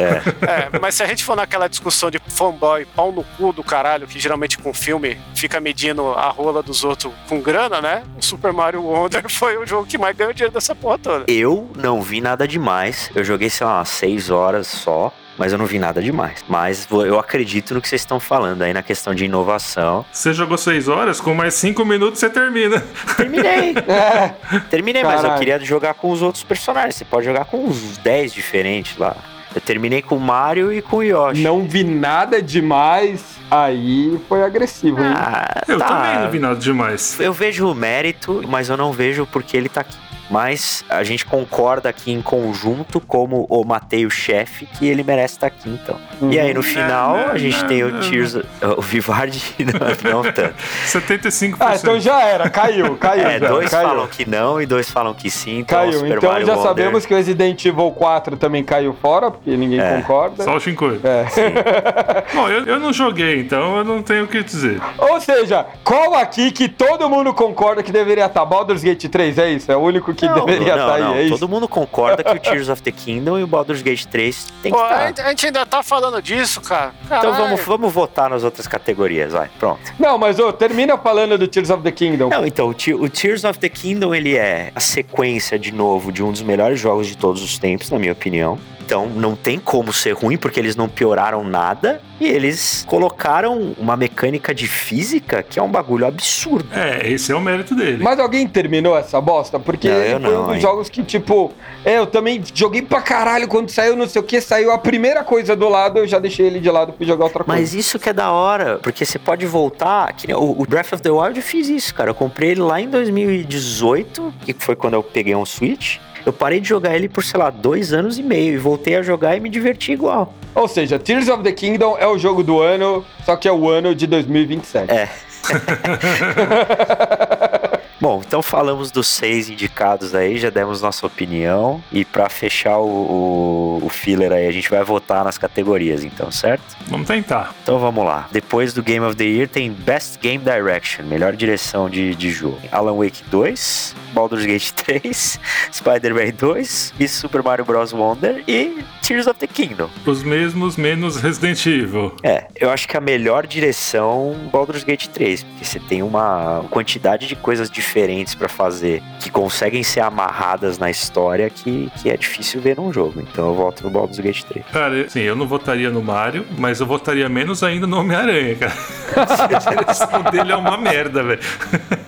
É, mas se a gente for naquela discussão de fanboy, pau no cu do caralho, que geralmente com filme fica medindo a rola dos outros com grana, né? O Super Mario Wonder foi o jogo que mais ganhou dinheiro dessa porra toda. Eu não vi nada demais. Eu joguei, sei lá, seis horas só. Mas eu não vi nada demais. Mas eu acredito no que vocês estão falando aí na questão de inovação. Você jogou 6 horas, com mais 5 minutos você termina. Terminei. É, Terminei, mas eu Caralho. queria jogar com os outros personagens. Você pode jogar com uns 10 diferentes lá. Eu terminei com o Mario e com o Yoshi. não vi nada demais. Aí foi agressivo, hein? Ah, Eu tá. também não vi nada demais. Eu vejo o mérito, mas eu não vejo porque ele tá aqui. Mas a gente concorda aqui em conjunto, como o Matei o chefe, que ele merece estar aqui, então. E aí, no final, a gente tem o Tears... O Vivardi, não, não tanto. 75%. Ah, então já era, caiu, caiu. É, já, dois caiu. falam que não e dois falam que sim. Então, Caiu, Super então Mario já Wonder- sabemos que o Resident Evil 4 também caiu fora, porque ninguém É. concorda. Só o Shinkoi. É. Bom, eu, eu não joguei, então eu não tenho o que dizer. Ou seja, qual aqui que todo mundo concorda que deveria estar? Baldur's Gate 3, é isso? É o único que Não, deveria não, estar não. aí, é isso? Todo mundo concorda que o Tears of the Kingdom e o Baldur's Gate 3 tem que Pô, estar. a, gente, ainda tá falando disso, cara. Então Caralho. vamos, vamos votar nas outras categorias, vai. Pronto. Não, mas ô, termina falando do Tears of the Kingdom. Não, então, o, o Tears of the Kingdom, ele é a sequência, de novo, de um dos melhores jogos de todos os tempos, na minha opinião. Então, não tem como ser ruim, porque eles não pioraram nada. E eles colocaram uma mecânica de física que é um bagulho absurdo. É, esse é o mérito dele. Mas alguém terminou essa bosta? Porque Não, eu foi não, um dos hein. jogos que, tipo, é, eu também joguei pra caralho quando saiu não sei o que, saiu a primeira coisa do lado, eu já deixei ele de lado fui jogar outra coisa. Mas isso que é da hora, porque você pode voltar. Que o, o Breath of the Wild eu fiz isso, cara. Eu comprei ele lá em 2018, que foi quando eu peguei um Switch. Eu parei de jogar ele por, sei lá, dois anos e meio e voltei a jogar e me diverti igual. Ou seja, Tears of the Kingdom é o jogo do ano, só que é o ano de 2027. É. Bom, então falamos dos seis indicados aí, já demos nossa opinião. E pra fechar o, o, o filler aí, a gente vai votar nas categorias, então, certo? Vamos tentar. Então vamos lá. Depois do Game of the Year tem Best Game Direction, melhor direção de, de jogo. Alan Wake 2, Baldur's Gate 3, Spider-Man 2 e Super Mario Bros. Wonder e Tears of the Kingdom. Os mesmos menos Resident Evil. É, eu acho que a melhor direção Baldur's Gate 3, porque você tem uma quantidade de coisas diferentes pra fazer que conseguem ser amarradas na história que, que é difícil ver num jogo. Então eu volto no Baldur's Gate 3. Cara, sim, eu não votaria no Mario, mas eu votaria menos ainda no Homem-Aranha, cara. A direção dele é uma merda, velho.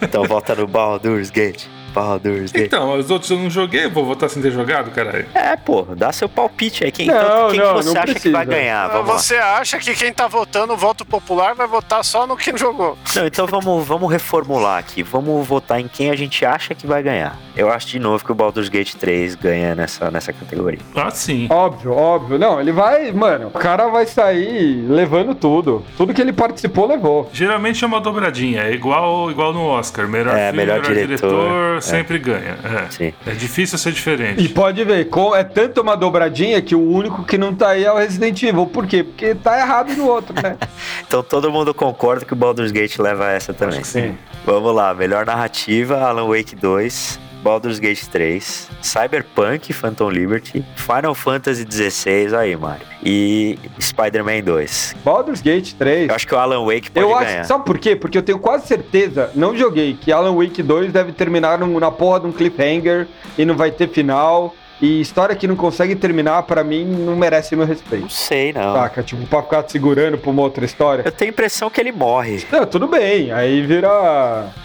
Então volta no Baldur's Gate. Baldur's Gate. Então, os outros eu não joguei, vou votar sem ter jogado, caralho. É, pô, dá seu palpite aí. Quem, Não, então, quem não, você não acha que vai precisa. ganhar? Ah, Vamos lá. Você acha que quem tá votando o voto popular vai votar só no que não jogou? Não, então vamos, vamos reformular aqui. Vamos votar em quem a gente acha que vai ganhar. Eu acho de novo que o Baldur's Gate 3 ganha nessa, nessa categoria. Ah, sim. Óbvio, óbvio. Não, ele vai, mano, o cara vai sair levando tudo. Tudo que ele participou, levou. Geralmente é uma dobradinha, é igual, igual no Oscar. Melhor É, filme, melhor melhor, diretor, diretor. Sempre ganha. É. Sim. É difícil ser diferente. E pode ver, é tanto uma dobradinha que o único que não tá aí é o Resident Evil. Por quê? Porque tá errado no outro, né? Então todo mundo concorda que o Baldur's Gate leva essa também. Acho que sim. Vamos lá, melhor narrativa, Alan Wake 2, Baldur's Gate 3, Cyberpunk, Phantom Liberty, Final Fantasy 16, aí, Mario. E Spider-Man 2. Baldur's Gate 3. Eu acho que o Alan Wake pode Eu ganhar. acho, sabe por quê? Porque eu tenho quase certeza, não joguei, que Alan Wake 2 deve terminar na porra de um cliffhanger e não vai ter final. E história que não consegue terminar, pra mim, não merece meu Não respeito. sei, não. Saca? Tipo, pra ficar te segurando pra uma outra história. Eu tenho a impressão que ele morre. Não, tudo bem. Aí vira.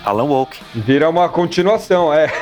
Alan Wake. Vira uma continuação, é.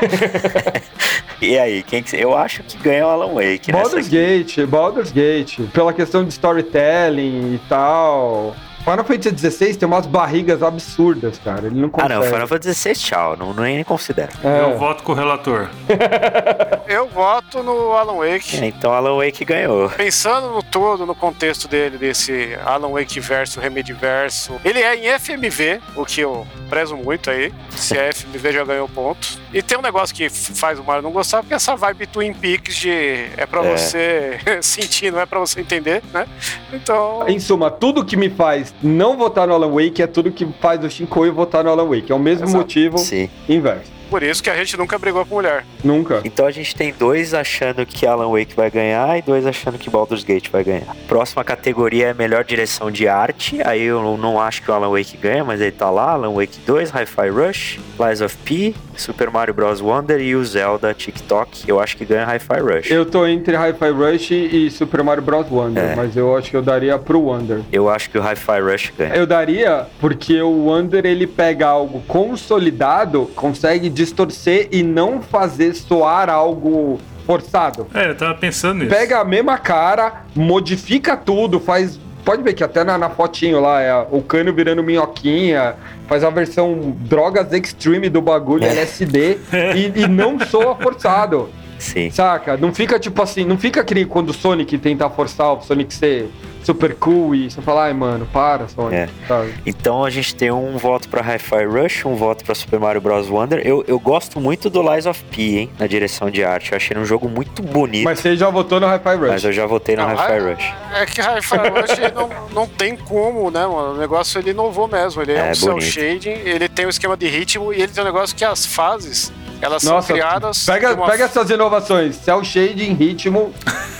E aí, quem que... Eu acho que ganha o Alan Wake Baldur's. Gate, Baldur's Gate. Pela questão de storytelling e tal. Final Fantasy XVI tem umas barrigas absurdas, cara. Ele não Ah, consegue. não, Final Fantasy 16, tchau. Não, não nem considero. É. Eu voto com o relator. Eu voto no Alan Wake. É, então Alan Wake ganhou. Pensando no todo, no contexto dele, desse Alan Wake verso, Remedy verso, ele é em FMV, o que eu prezo muito aí. Se é FMV já ganhou pontos. E tem um negócio que faz o Mario não gostar, porque essa vibe Twin Peaks de é pra É. você sentir, não é pra você entender, né? Então. Em suma, tudo que me faz não votar no Alan Wake é tudo que faz o Shinkoi votar no Alan Wake. É o mesmo Exato. motivo Sim. inverso. Por isso que a gente nunca brigou com mulher. Nunca. Então a gente tem dois achando que Alan Wake vai ganhar e dois achando que Baldur's Gate vai ganhar. Próxima categoria é melhor direção de arte. Aí eu não acho que o Alan Wake ganha, mas ele tá lá. Alan Wake 2, Hi-Fi Rush, Lies of P, Super Mario Bros. Wonder e o Zelda TikTok. Eu acho que ganha Hi-Fi Rush. Eu tô entre Hi-Fi Rush e Super Mario Bros. Wonder, É. mas eu acho que eu daria pro Wonder. Eu acho que o Hi-Fi Rush ganha. Eu daria porque o Wonder ele pega algo consolidado, consegue distorcer e não fazer soar algo forçado. É, eu tava pensando nisso. Pega a mesma cara, modifica tudo, faz pode ver que até na, na fotinho lá, é o cano virando minhoquinha, faz a versão drogas extreme do bagulho, É. LSD, e, e não soa forçado. Sim. Saca? Não fica tipo assim, não fica que nem quando o Sonic tenta forçar o Sonic ser super cool e você fala, ai mano, para, Sonic. É. sabe? Então a gente tem um voto pra Hi-Fi Rush, um voto pra Super Mario Bros. Wonder. Eu, eu gosto muito do Lies of P, hein, na direção de arte. Eu achei ele um jogo muito bonito, Mas mas, você já votou no Hi-Fi Rush. eu já votei no Hi-Fi Hi- Rush. É que Hi-Fi Rush não, não tem como, né, mano? O negócio ele inovou mesmo. Ele é, É, um cel bonito. shading, ele tem um esquema de ritmo e ele tem um negócio que as fases, elas Nossa, são criadas. pega, uma- pega essas inovações. Cell shading, ritmo.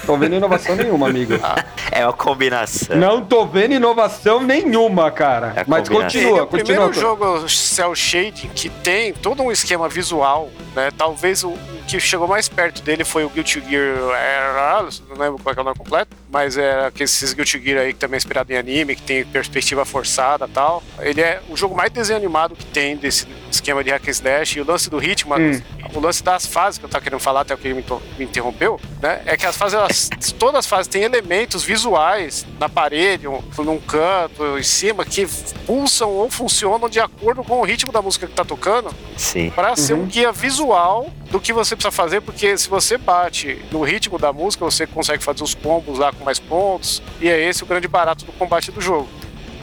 Tô vendo inovação nenhuma, amigo. É uma combinação. Não tô vendo inovação nenhuma, cara. É Mas combinação. Ele é continua, o primeiro continua. jogo cel shading que tem todo um esquema visual, né? Talvez o, que chegou mais perto dele foi o Guilty Gear, era, não lembro qual é, é o nome completo, mas é aqueles Guilty Gear aí que também é inspirado em anime, que tem perspectiva forçada e tal. Ele é o jogo mais desenho animado que tem desse esquema de hack and slash e o lance do ritmo, Hum. O lance das fases que eu tava querendo falar até o que ele me, me interrompeu, né? É que as fases, elas, todas as fases têm elementos visuais na parede, um- num canto, em cima, que pulsam ou funcionam de acordo com o ritmo da música que tá tocando, Sim. para ser Uhum. um guia visual do que você precisa fazer, porque se você bate no ritmo da música, você consegue fazer os combos lá com mais pontos, e é esse o grande barato do combate do jogo.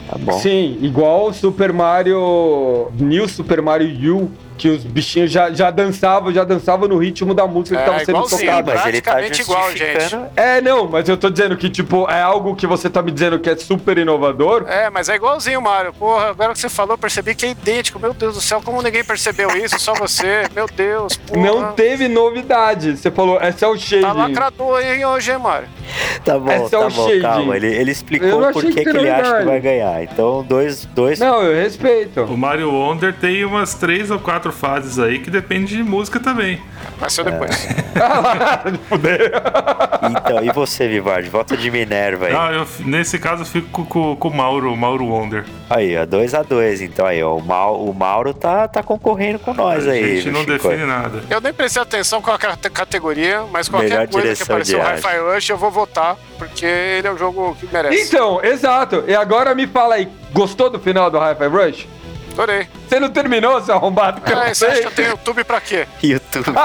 Tá bom. Sim, igual o Super Mario. New Super Mario U, que os bichinhos já, já dançavam, já dançavam no ritmo da música que É, tava sendo tocada. Mas ele tá praticamente igual, justificando. É, não, mas eu tô dizendo que, tipo, é algo que você tá me dizendo que é super inovador. É, mas é igualzinho, Mario. Porra, agora que você falou, eu percebi que é idêntico. Meu Deus do céu, como ninguém percebeu isso? Só você. Meu Deus, porra. Não teve novidade. Você falou, é cel Tá shading. lacrador aí hoje, hein, Mario? Tá bom, É tá cel bom, shading. calma. Ele, ele explicou por que, que ele acha que vai ganhar. Então, dois, dois Não, eu respeito. O Mario Wonder tem umas três ou quatro fases aí que depende de música também. Vai ser depois. Fuder. Então, e você, Vivardi? Vota de Minerva aí. Ah, eu, nesse caso eu fico com, com o Mauro, o Mauro Wonder. Aí, ó, 2x2. Então aí, ó, o, Mau, o Mauro tá, tá concorrendo com nós a aí. gente não Chico. define nada. Eu nem prestei atenção com a cate- categoria, mas qualquer Melhor coisa que apareceu Hi-Fi Rush eu vou votar, porque ele é um jogo que merece. Então, exato. E agora me fala aí, gostou do final do Hi-Fi Rush? Adorei. Você não terminou, seu arrombado? Ah, você acha que eu tenho YouTube pra quê? YouTube.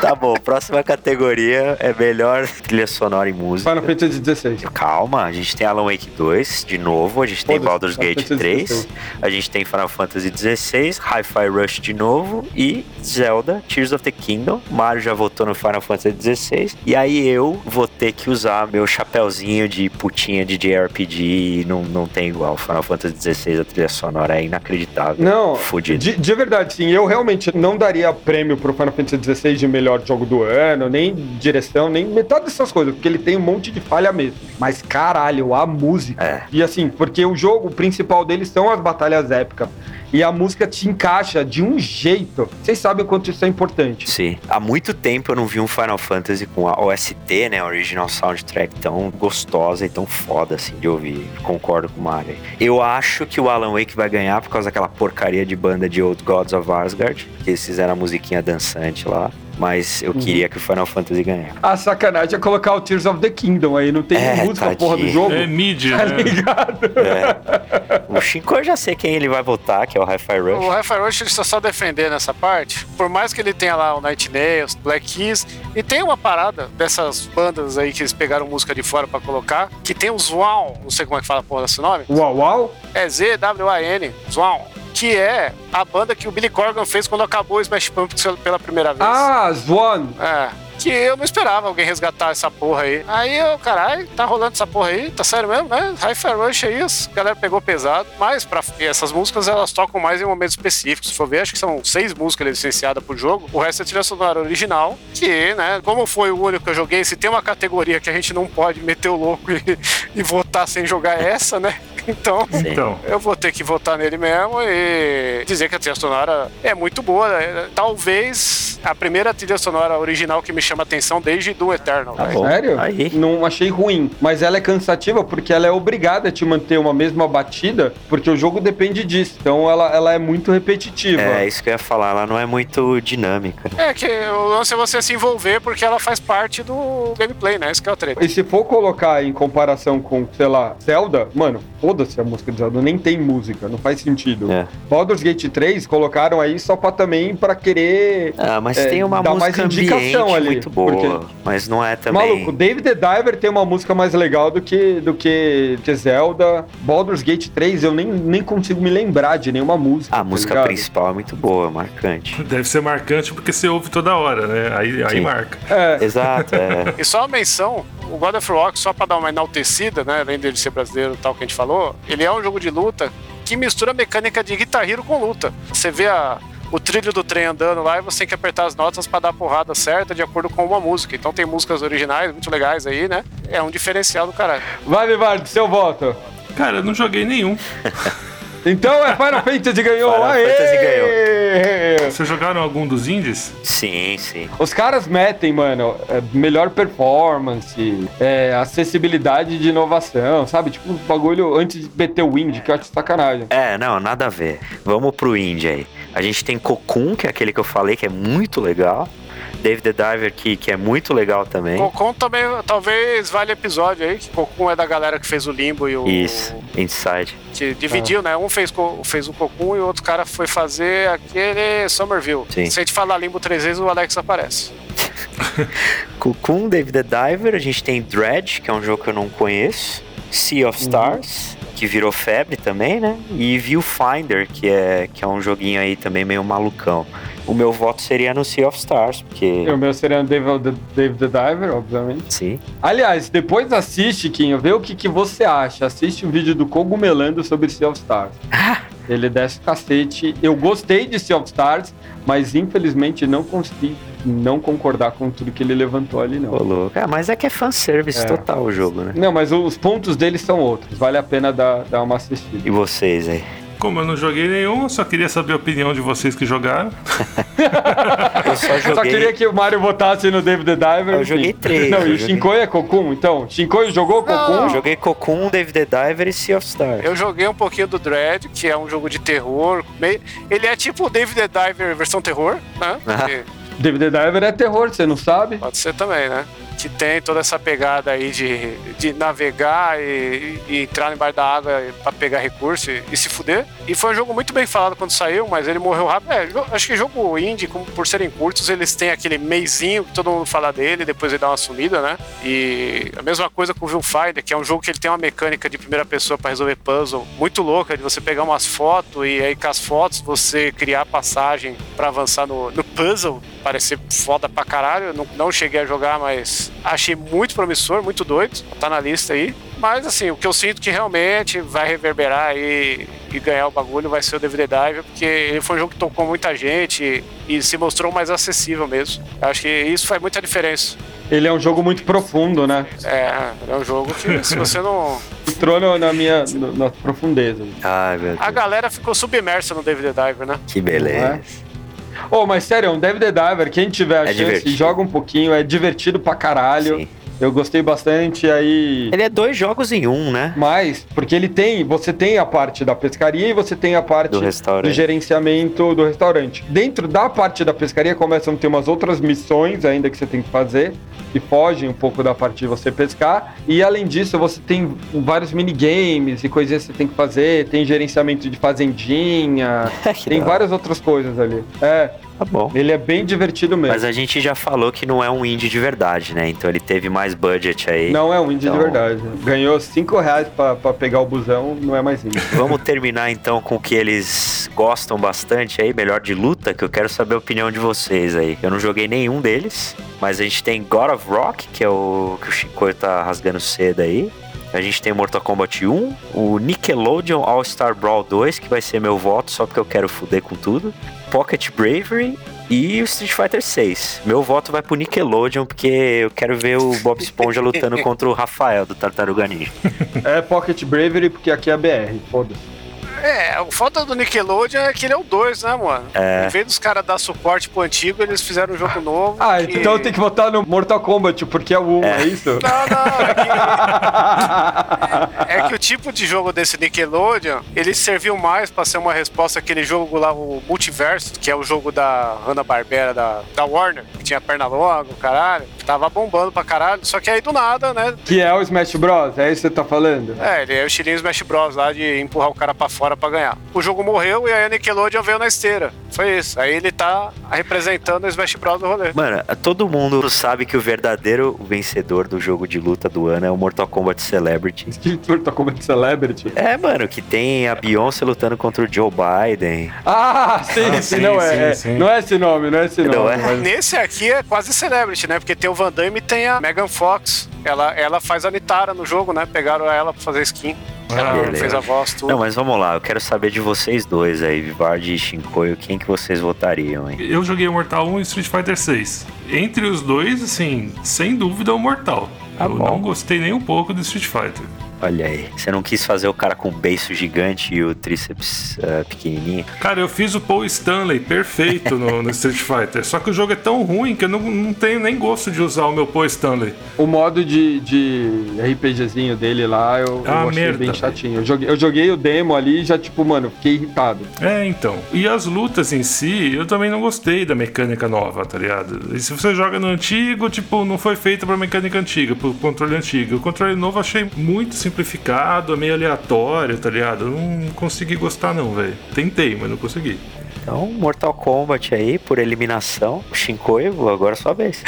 tá bom, próxima categoria é melhor trilha sonora em música. Final Fantasy XVI. Calma, a gente tem Alan Wake 2 de novo, a gente tem Baldur's Gate Fantasy 3, 16. a gente tem Final Fantasy 16, Hi-Fi Rush de novo e Zelda Tears of the Kingdom. Mario já votou no Final Fantasy 16 e aí eu vou ter que usar meu chapéuzinho de putinha de JRPG e não, não tem igual. Final Fantasy 16 a trilha sonora é inacreditável. Não, Fudido. de, de verdade, sim. Eu realmente não daria prêmio pro Final Fantasy XVI de melhor jogo do ano, nem direção, nem metade dessas coisas, porque ele tem um monte de falha mesmo. Mas caralho, a música. É. E assim, porque o jogo principal dele são as batalhas épicas. E a música te encaixa de um jeito. Vocês sabem o quanto isso é importante. Sim. Há muito tempo eu não vi um Final Fantasy com a OST, né? Original Soundtrack tão gostosa e tão foda assim de ouvir. Concordo com o Mario. Eu acho que o Alan Wake vai ganhar por causa daquela porcaria de banda de Old Gods of Asgard, que eles fizeram a musiquinha dançante lá. Mas eu queria que o Final Fantasy ganhasse. A sacanagem é colocar o Tears of the Kingdom aí. Não tem É, música porra do tadinho. jogo. É mídia, Tá né? ligado? É. o Shinko eu já sei quem ele vai votar, que é o Hi-Fi Rush. O Hi-Fi Rush ele está só defender nessa parte. Por mais que ele tenha lá o Night Nails, Black Keys, e tem uma parada dessas bandas aí que eles pegaram música de fora pra colocar, que tem o Zwan, não sei como é que fala a porra desse nome. Uau, uau. É Z-W-A-N, Zwan. Que é a banda que o Billy Corgan fez quando acabou o Smash Pumpkins pela primeira vez. Ah, Swan. É. Que eu não esperava alguém resgatar essa porra aí. Aí eu, caralho, tá rolando essa porra aí? Tá sério mesmo, né? Hi-Fi Rush é isso. A galera pegou pesado. Mas pra, essas músicas elas tocam mais em momentos específicos. Se for ver, acho que são seis músicas licenciadas pro jogo. O resto é trilha sonora original. Que, né, como foi o único que eu joguei, se tem uma categoria que a gente não pode meter o louco e, e votar sem jogar essa, né? Então, Sim. Então, eu vou ter que votar nele mesmo e dizer que a trilha sonora é muito boa. né? Talvez a primeira trilha sonora original que me chama atenção desde do Eternal. Tá bom. Sério? Aí. Não achei ruim, mas ela é cansativa porque ela é obrigada a te manter uma mesma batida, porque o jogo depende disso. Então ela, ela é muito repetitiva. É, isso que eu ia falar, ela não é muito dinâmica. É que o lance é você se envolver porque ela faz parte do gameplay, né? Esse que é o treta. E se for colocar em comparação com, sei lá, Zelda, mano, foda-se a música de Zelda, nem tem música, não faz sentido. É. Baldur's Gate 3 colocaram aí só pra também pra querer. Ah, mas É, tem uma mais música indicação ambiente ali, muito boa, porque- mas não é também... Maluco, David the Diver tem uma música mais legal do que, do que, que Zelda. Baldur's Gate 3 eu nem, nem consigo me lembrar de nenhuma música. A tá música ligado? principal é muito boa, marcante. deve ser marcante porque você ouve toda hora, né? Aí, aí marca. É, Exato, é. E só uma menção, o God of Rock, só pra dar uma enaltecida, né? Além dele ser brasileiro e tal que a gente falou, ele é um jogo de luta que mistura mecânica de Guitar Hero com luta. Você vê a, o trilho do trem andando lá e você tem que apertar as notas pra dar a porrada certa de acordo com uma música. Então tem músicas originais muito legais aí, né? É um diferencial do caralho. vai, Vivardo, seu voto. Cara, eu não joguei nenhum. Então é Final Fantasy ganhou. Final Aê! Fantasy ganhou. Vocês jogaram algum dos indies? Sim, sim. Os caras metem, mano, é, melhor performance, é, acessibilidade de inovação, sabe? Tipo, uns bagulho antes de meter o indie, que eu acho sacanagem. É, não, nada a ver. Vamos pro indie aí. A gente tem Cocoon, que é aquele que eu falei, que é muito legal. David the Diver, que, que é muito legal também. Cocum também, talvez vale episódio aí, que Cocum é da galera que fez o Limbo e o. Isso, Inside. Que dividiu, né? Um fez, fez o Cocum e o outro cara foi fazer aquele Somerville. Sim. Se a gente falar Limbo três vezes, o Alex aparece. Cocoon, David the Diver. A gente tem Dredge, que é um jogo que eu não conheço. Sea of Stars, que virou febre também, né? E Viewfinder, que é, que é um joguinho aí também meio malucão. O meu voto seria no Sea of Stars, porque... E o meu seria David, the- David the Diver, obviamente. Sim. Aliás, depois assiste, Kinho, vê o que, que você acha. Assiste o vídeo do Cogumelando sobre Sea of Stars. Ele desce o cacete. Eu gostei de Sea of Stars, mas infelizmente não consegui não concordar com tudo que ele levantou ali, não. Ô, louco. Ah, mas é que é fanservice É. total o jogo, né? Não, mas os pontos dele são outros. Vale a pena dar, dar uma assistida. E vocês aí? Como eu não joguei nenhum, eu só queria saber a opinião de vocês que jogaram. Eu só Eu joguei... só queria que o Mario votasse no David the Diver. Eu enfim. joguei três, Não, e o joguei- Shinkoi é Kokun, então. Shinkoi jogou Kokun? Eu joguei Cocoon, David the Diver e Sea of Stars. Eu joguei um pouquinho do Dread, que é um jogo de terror. Ele é tipo o David the Diver versão terror, né? Porque David the Diver é terror, você não sabe? Pode ser também, né? Que tem toda essa pegada aí de, de navegar e, e entrar embaixo da água pra pegar recurso e, e se fuder. E foi um jogo muito bem falado quando saiu, mas ele morreu rápido. É, acho que jogo indie, como por serem curtos, eles têm aquele meizinho que todo mundo fala dele, depois ele dá uma sumida, né? E a mesma coisa com o Viewfinder, que é um jogo que ele tem uma mecânica de primeira pessoa pra resolver puzzle muito louca, de você pegar umas fotos e aí com as fotos você criar passagem pra avançar no, no puzzle. Parecer foda pra caralho. Eu Não, não cheguei a jogar, mas achei muito promissor, muito doido. Tá na lista aí. Mas assim, o que eu sinto que realmente vai reverberar aí e ganhar o bagulho vai ser o DVD Diver, porque ele foi um jogo que tocou muita gente e, e se mostrou mais acessível mesmo. Eu acho que isso faz muita diferença. Ele é um jogo muito profundo, né? É, é um jogo que se você não. Entrou no- na minha no- na profundeza. Ai, meu A Deus. galera ficou submersa no DVD Diver, né? Que beleza. Ô, mas sério, um David the Diver, quem tiver a É chance, divertido. joga um pouquinho, é divertido pra caralho. Sim. Eu gostei bastante aí. Ele é dois jogos em um, né? Mas, porque ele tem, você tem a parte da pescaria e você tem a parte Do do gerenciamento do restaurante. Dentro da parte da pescaria começam a ter umas outras missões ainda que você tem que fazer, que fogem um pouco da parte de você pescar. E além disso, você tem vários minigames e coisinhas que você tem que fazer, tem gerenciamento de fazendinha, tem várias outras coisas ali. É, Tá bom. ele é bem divertido mesmo. Mas a gente já falou que não é um indie de verdade, né? Então ele teve mais budget aí. Não é um indie Então- de verdade. Ganhou 5 reais pra, pra pegar o busão, não é mais indie. Vamos terminar então com o que eles gostam bastante aí, melhor de luta, que eu quero saber a opinião de vocês aí. Eu não joguei nenhum deles, mas a gente tem God of Rock, que é o que o Chico tá rasgando cedo aí. A gente tem Mortal Kombat 1, o Nickelodeon All Star Brawl 2, que vai ser meu voto só porque eu quero fuder com tudo. Pocket Bravery e o Street Fighter 6. Meu voto vai pro Nickelodeon, porque eu quero ver o Bob Esponja lutando contra o Rafael do Tartaruga Ninja. É Pocket Bravery, porque aqui é BR, foda-se. É, o foda do Nickelodeon é que ele é o 2, né, mano? É. Em vez dos caras dar suporte pro antigo, eles fizeram um jogo novo. Ah, que- então tem que votar no Mortal Kombat, porque é o 1, é, isso? Não, não, é que, é que o tipo de jogo desse Nickelodeon, ele serviu mais pra ser uma resposta àquele jogo lá, o Multiverso, que é o jogo da Hanna-Barbera, da, da Warner, que tinha perna longa, o caralho. Tava bombando pra caralho, só que aí do nada, né? que é o Smash Bros, é isso que você tá falando? É, ele é o estilinho Smash Bros lá de empurrar o cara pra fora pra ganhar. O jogo morreu e aí a Nickelodeon veio na esteira. Foi isso. Aí ele tá representando o Smash Bros do rolê. Mano, todo mundo sabe que o verdadeiro vencedor do jogo de luta do ano é o Mortal Kombat Celebrity. Que Mortal Kombat Celebrity? É, mano, que tem a Beyoncé lutando contra o Joe Biden. Ah, sim, Ah, sim, sim, não sim, é. sim. Não é esse nome, não é esse Não nome. é? mas- Nesse aqui é quase Celebrity, né? Porque tem o Van Damme e tem a Megan Fox. Ela, ela faz a Nitara no jogo, né? Pegaram ela pra fazer skin. Ela beleza. fez a voz, tudo. Não, mas vamos lá, eu quero saber de vocês dois aí, Vivardi e Shinkoio, quem que vocês votariam, hein? Eu joguei o Mortal 1 e Street Fighter 6. Entre os dois, assim, sem dúvida o Mortal. Tá eu bom. não gostei nem um pouco do Street Fighter. Olha aí, você não quis fazer o cara com beiço gigante e o tríceps eh, pequenininho? Cara, eu fiz o Paul Stanley perfeito no, no Street Fighter. Só que o jogo é tão ruim que eu não, não tenho nem gosto de usar o meu Paul Stanley. O modo de, de RPGzinho dele lá, eu, Ah, eu achei merda, bem chatinho. Eu joguei, eu joguei o demo ali e já, tipo, mano, fiquei irritado. É, então. E as lutas em si, eu também não gostei da mecânica nova, tá ligado? E se você joga no antigo, tipo, não foi feita pra mecânica antiga, pro controle antigo. O controle novo eu achei muito simplificado, meio aleatório, tá ligado? Eu não consegui gostar não, velho. Tentei, mas não consegui. Então, Mortal Kombat aí, por eliminação. Shinkoio, agora é sua vez.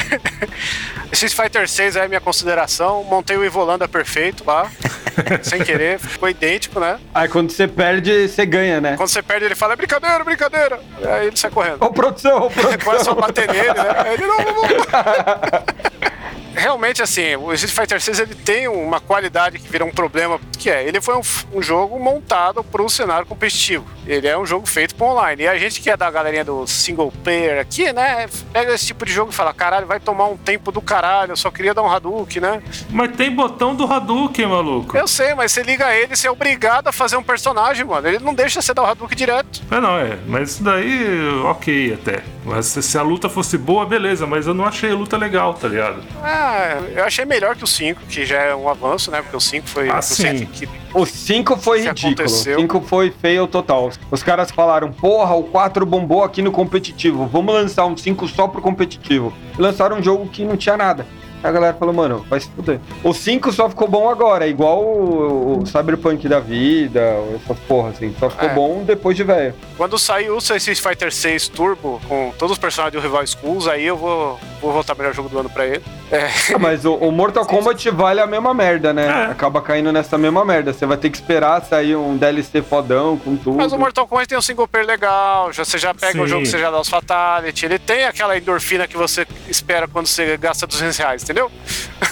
Street Fighter 6 é a minha consideração. Montei o Ivolanda perfeito lá. sem querer. Ficou idêntico, né? Aí quando você perde, você ganha, né? Quando você perde, ele fala: é brincadeira, brincadeira. Aí ele sai correndo. Ô, produção, ô, a produção. bater nele, né? Aí ele não, não, não. Realmente, assim, o Street Fighter 6 ele tem uma qualidade que vira um problema, que é, ele foi um, um jogo montado para o cenário competitivo. Ele é um jogo feito para online. E a gente que é da galerinha do single player aqui, né, pega esse tipo de jogo e fala, caralho, vai tomar um tempo do caralho, eu só queria dar um Hadouken, né? Mas tem botão do Hadouken, maluco. Eu sei, mas você liga ele, você é obrigado a fazer um personagem, mano. Ele não deixa você dar o Hadouken direto. É, não, é. Mas isso daí, ok até. Mas se, a luta fosse boa, beleza. Mas eu não achei a luta legal, tá ligado? Ah, eu achei melhor que o 5, que já é um avanço, né? Porque o 5 foi Ah, o sim. que O 5 foi ridículo. O aconteceu. 5 foi feio total. Os caras falaram, porra, o 4 bombou aqui no competitivo. Vamos lançar um 5 só pro competitivo. E lançaram um jogo que não tinha nada. Aí a galera falou, mano, vai se fuder. O 5 só ficou bom agora, é igual o, o Cyberpunk da vida, essas porra assim. Só ficou É. bom depois de velho. Quando sair o Street Fighter 6 Turbo, com todos os personagens do Rival Schools, aí eu vou, vou voltar melhor jogo do ano pra ele. É, Ah, mas o, o Mortal Kombat vale a mesma merda, né? É. Acaba caindo nessa mesma merda. Você vai ter que esperar sair um DLC fodão com tudo. mas o Mortal Kombat tem um single player legal, já, você já pega o Sim. jogo, você já dá os Fatality, ele tem aquela endorfina que você espera quando você gasta 200 reais, entendeu?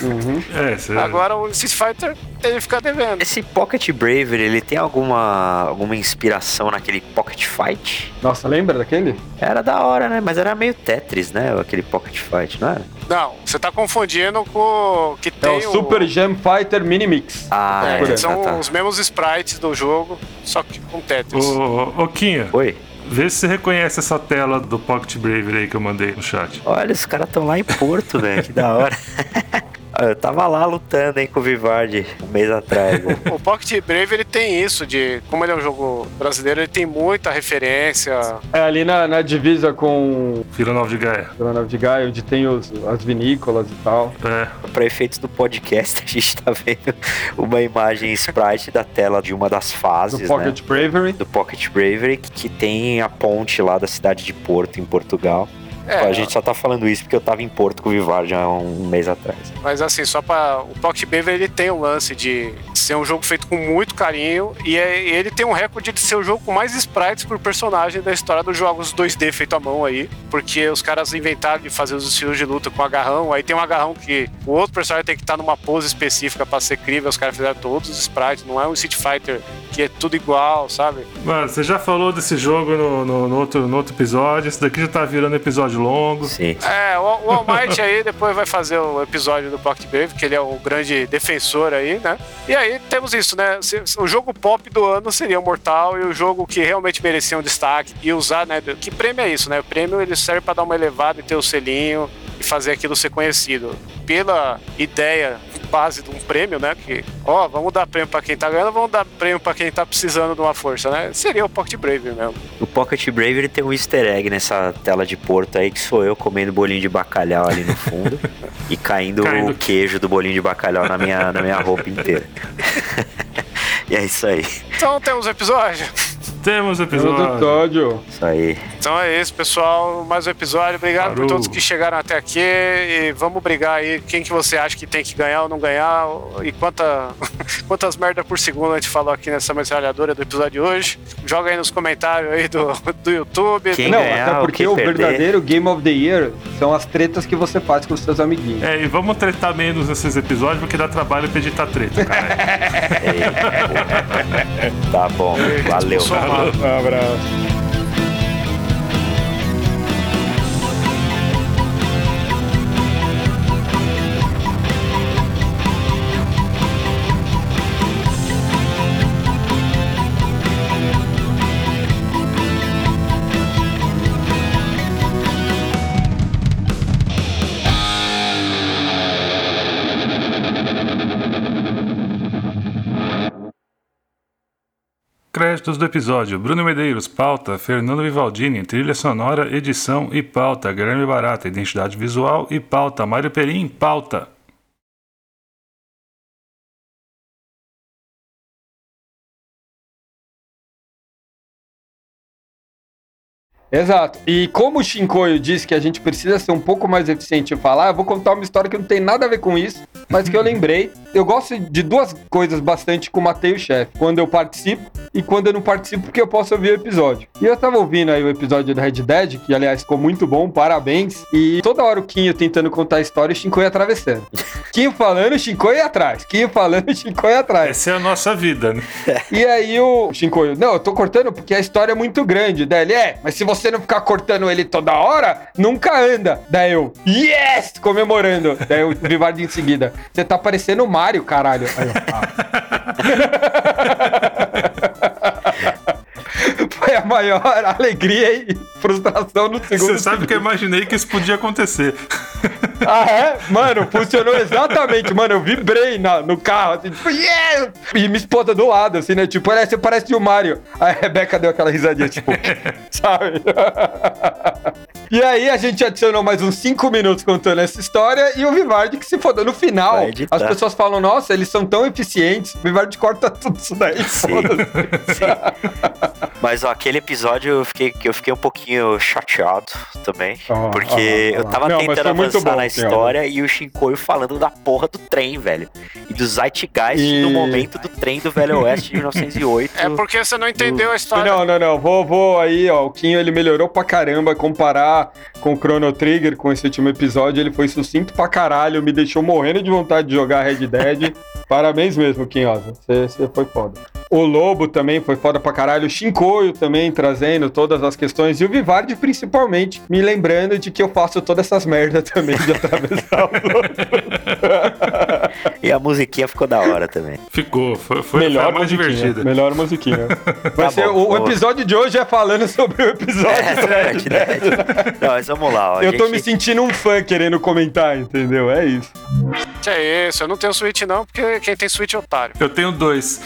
Uhum. É. Agora o Street Fighter, ele fica devendo. Esse Pocket Bravery, ele tem alguma, alguma inspiração naquele Pocket Fight? Nossa, lembra daquele? Era da hora, né? Mas era meio Tetris, né? Aquele Pocket Fight, não era? Não, você tá confundindo com o que É tem o Super Jam Fighter Mini Mix. Ah, É, é, são tá, tá. os mesmos sprites do jogo, só que com Tetris. Ô, ô, ô, Quinha, Oi? vê se você reconhece essa tela do Pocket Bravery aí que eu mandei no chat. Olha, os caras estão lá em Porto, velho. Que da hora. Eu tava lá lutando, hein, com o Vivardi um mês atrás. né? O Pocket Brave ele tem isso de, como ele é um jogo brasileiro, ele tem muita referência. É ali na, na divisa com Vila Nova de Gaia. Vila Nova de Gaia, onde tem os, as vinícolas e tal. É. Para efeitos do podcast, a gente tá vendo uma imagem sprite da tela de uma das Do fases, né? Pocket Bravery. Do Pocket Bravery, que, que tem a ponte lá da cidade de Porto, em Portugal. É, a gente só tá falando isso porque eu tava em Porto com o Vivard há um mês atrás. Mas assim, só para o Pocket Beaver ele tem o lance de ser um jogo feito com muito carinho e é- ele tem um recorde de ser o jogo com mais sprites por personagem da história dos jogos 2D feito à mão aí, porque os caras inventaram de fazer os estilos de luta com agarrão, aí tem um agarrão que o outro personagem tem que estar numa pose específica para ser crível, os caras fizeram todos os sprites, não é um Street Fighter que é tudo igual, sabe? Mano, você já falou desse jogo no, no- no outro, no outro episódio. Esse daqui já tá virando episódio longo. Sim. É, o, o All Might aí depois vai fazer o episódio do Pocket Brave, que ele é o grande defensor aí, né? E aí temos isso, né? O jogo pop do ano seria o Mortal e o jogo que realmente merecia um destaque e usar, né? Que prêmio é isso, né? O prêmio ele serve pra dar uma elevada e ter o selinho e fazer aquilo ser conhecido. Pela ideia base de um prêmio, né? Que, ó, vamos dar prêmio pra quem tá ganhando, vamos dar prêmio pra quem tá precisando de uma força, né? Seria o Pocket Brave mesmo. O Pocket Brave ele tem um easter egg nessa tela de Porto aí, que sou eu comendo bolinho de bacalhau ali no fundo e caindo, Caindo. o queijo do bolinho de bacalhau na minha, na minha roupa inteira. e é isso aí. Então temos episódio. Temos episódio. episódio. Isso aí. Então é isso, pessoal. Mais um episódio. Obrigado Parou. por todos que chegaram até aqui. E vamos brigar aí. Quem que você acha que tem que ganhar ou não ganhar? E quanta, quantas merda por segundo a gente falou aqui nessa metralhadora do episódio de hoje. Joga aí nos comentários aí do, do YouTube. Quem Não, ganhar, até porque que o perder. verdadeiro Game of the Year são as tretas que você faz com os seus amiguinhos. É, e vamos tretar menos nesses episódios porque dá trabalho pra editar treta, cara. Tá bom. Valeu. Somado. Um abraço. Créditos do episódio: Bruno Medeiros, pauta, Fernando Vivaldini, trilha sonora, edição e pauta, Guilherme Barata, identidade visual e pauta, Mário Perim, pauta. Exato. E como o Shinkoio disse que a gente precisa ser um pouco mais eficiente em falar, eu vou contar uma história que não tem nada a ver com isso, mas que eu lembrei. Eu gosto de duas coisas bastante com o Matei Chefe. Quando eu participo e quando eu não participo, porque eu posso ouvir o episódio. E eu tava ouvindo aí o episódio do Red Dead, que aliás ficou muito bom, parabéns. E toda hora o Quinho tentando contar a história e o Shinkoio atravessando. Quinho falando, o Shinkoio atrás. Quinho falando, o Shinkoio atrás. Essa é a nossa vida, né? E aí o Shinkoio, não, eu tô cortando porque a história é muito grande. Daí ele, é, mas se você não ficar cortando ele toda hora, nunca anda. Daí eu, yes! Comemorando. Daí o Vivardi em seguida, você tá parecendo o Mario, caralho. Aí eu, "Ah." Maior alegria e frustração no segundo Você sabe que eu imaginei que isso podia acontecer. Ah, é? Mano, funcionou exatamente. Mano, eu vibrei na, no carro, assim, tipo, yes! E minha esposa do lado, assim, né? Tipo, olha, você parece o Mario. Aí a Rebeca deu aquela risadinha, tipo, sabe? E aí a gente adicionou mais uns 5 minutos contando essa história e o Vivardi que se fodeu. No final, as pessoas falam, nossa, eles são tão eficientes. O Vivardi corta tudo isso daí, Sim. foda-se. Mas ó, aquele episódio eu fiquei, eu fiquei um pouquinho chateado também. Ah, porque ah, eu ah. tava Não, mas tentando avançar bom, na história e o Shinkoio falando da porra do trem, velho. E do Zeitgeist E- do momento do trem do Velho Oeste de 1908. É porque você não entendeu a história. Não, não, não. Vou, vou aí, ó. O Kinho ele melhorou pra caramba. Comparar com o Chrono Trigger, com esse último episódio, ele foi sucinto pra caralho. Me deixou morrendo de vontade de jogar Red Dead. Parabéns mesmo, Kinhosa. Você foi foda. O Lobo também foi foda pra caralho. O Shinkoio também trazendo todas as questões. E o Vivardi, principalmente, me lembrando de que eu faço todas essas merdas também de atravessar. E a musiquinha ficou da hora também. Ficou, foi, foi, Melhor foi a mais musiquinha. divertida. Melhor musiquinha. Vai Tá ser, bom, o, o episódio de hoje é falando sobre o episódio É, Red Dead. Dead. Não, mas vamos lá, ó. Eu tô gente- me sentindo um fã querendo comentar, entendeu? É isso. É isso, eu não tenho Switch não, porque quem tem Switch é otário. Eu tenho dois.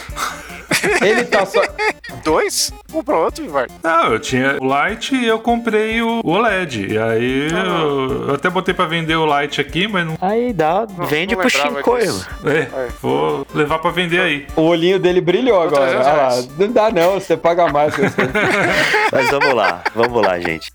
Ele tá só. Dois? Comprou outro, Vivar. Não, eu tinha o Lite e eu comprei o OLED. E aí eu, eu até botei pra vender o Lite aqui, mas não. Aí dá, vende não pro Shinkoio. disso. É, vou levar pra vender aí. O olhinho dele brilhou agora. 300 Olha lá. reais. Não dá, não. Você paga mais. Mas vamos lá, vamos lá, gente.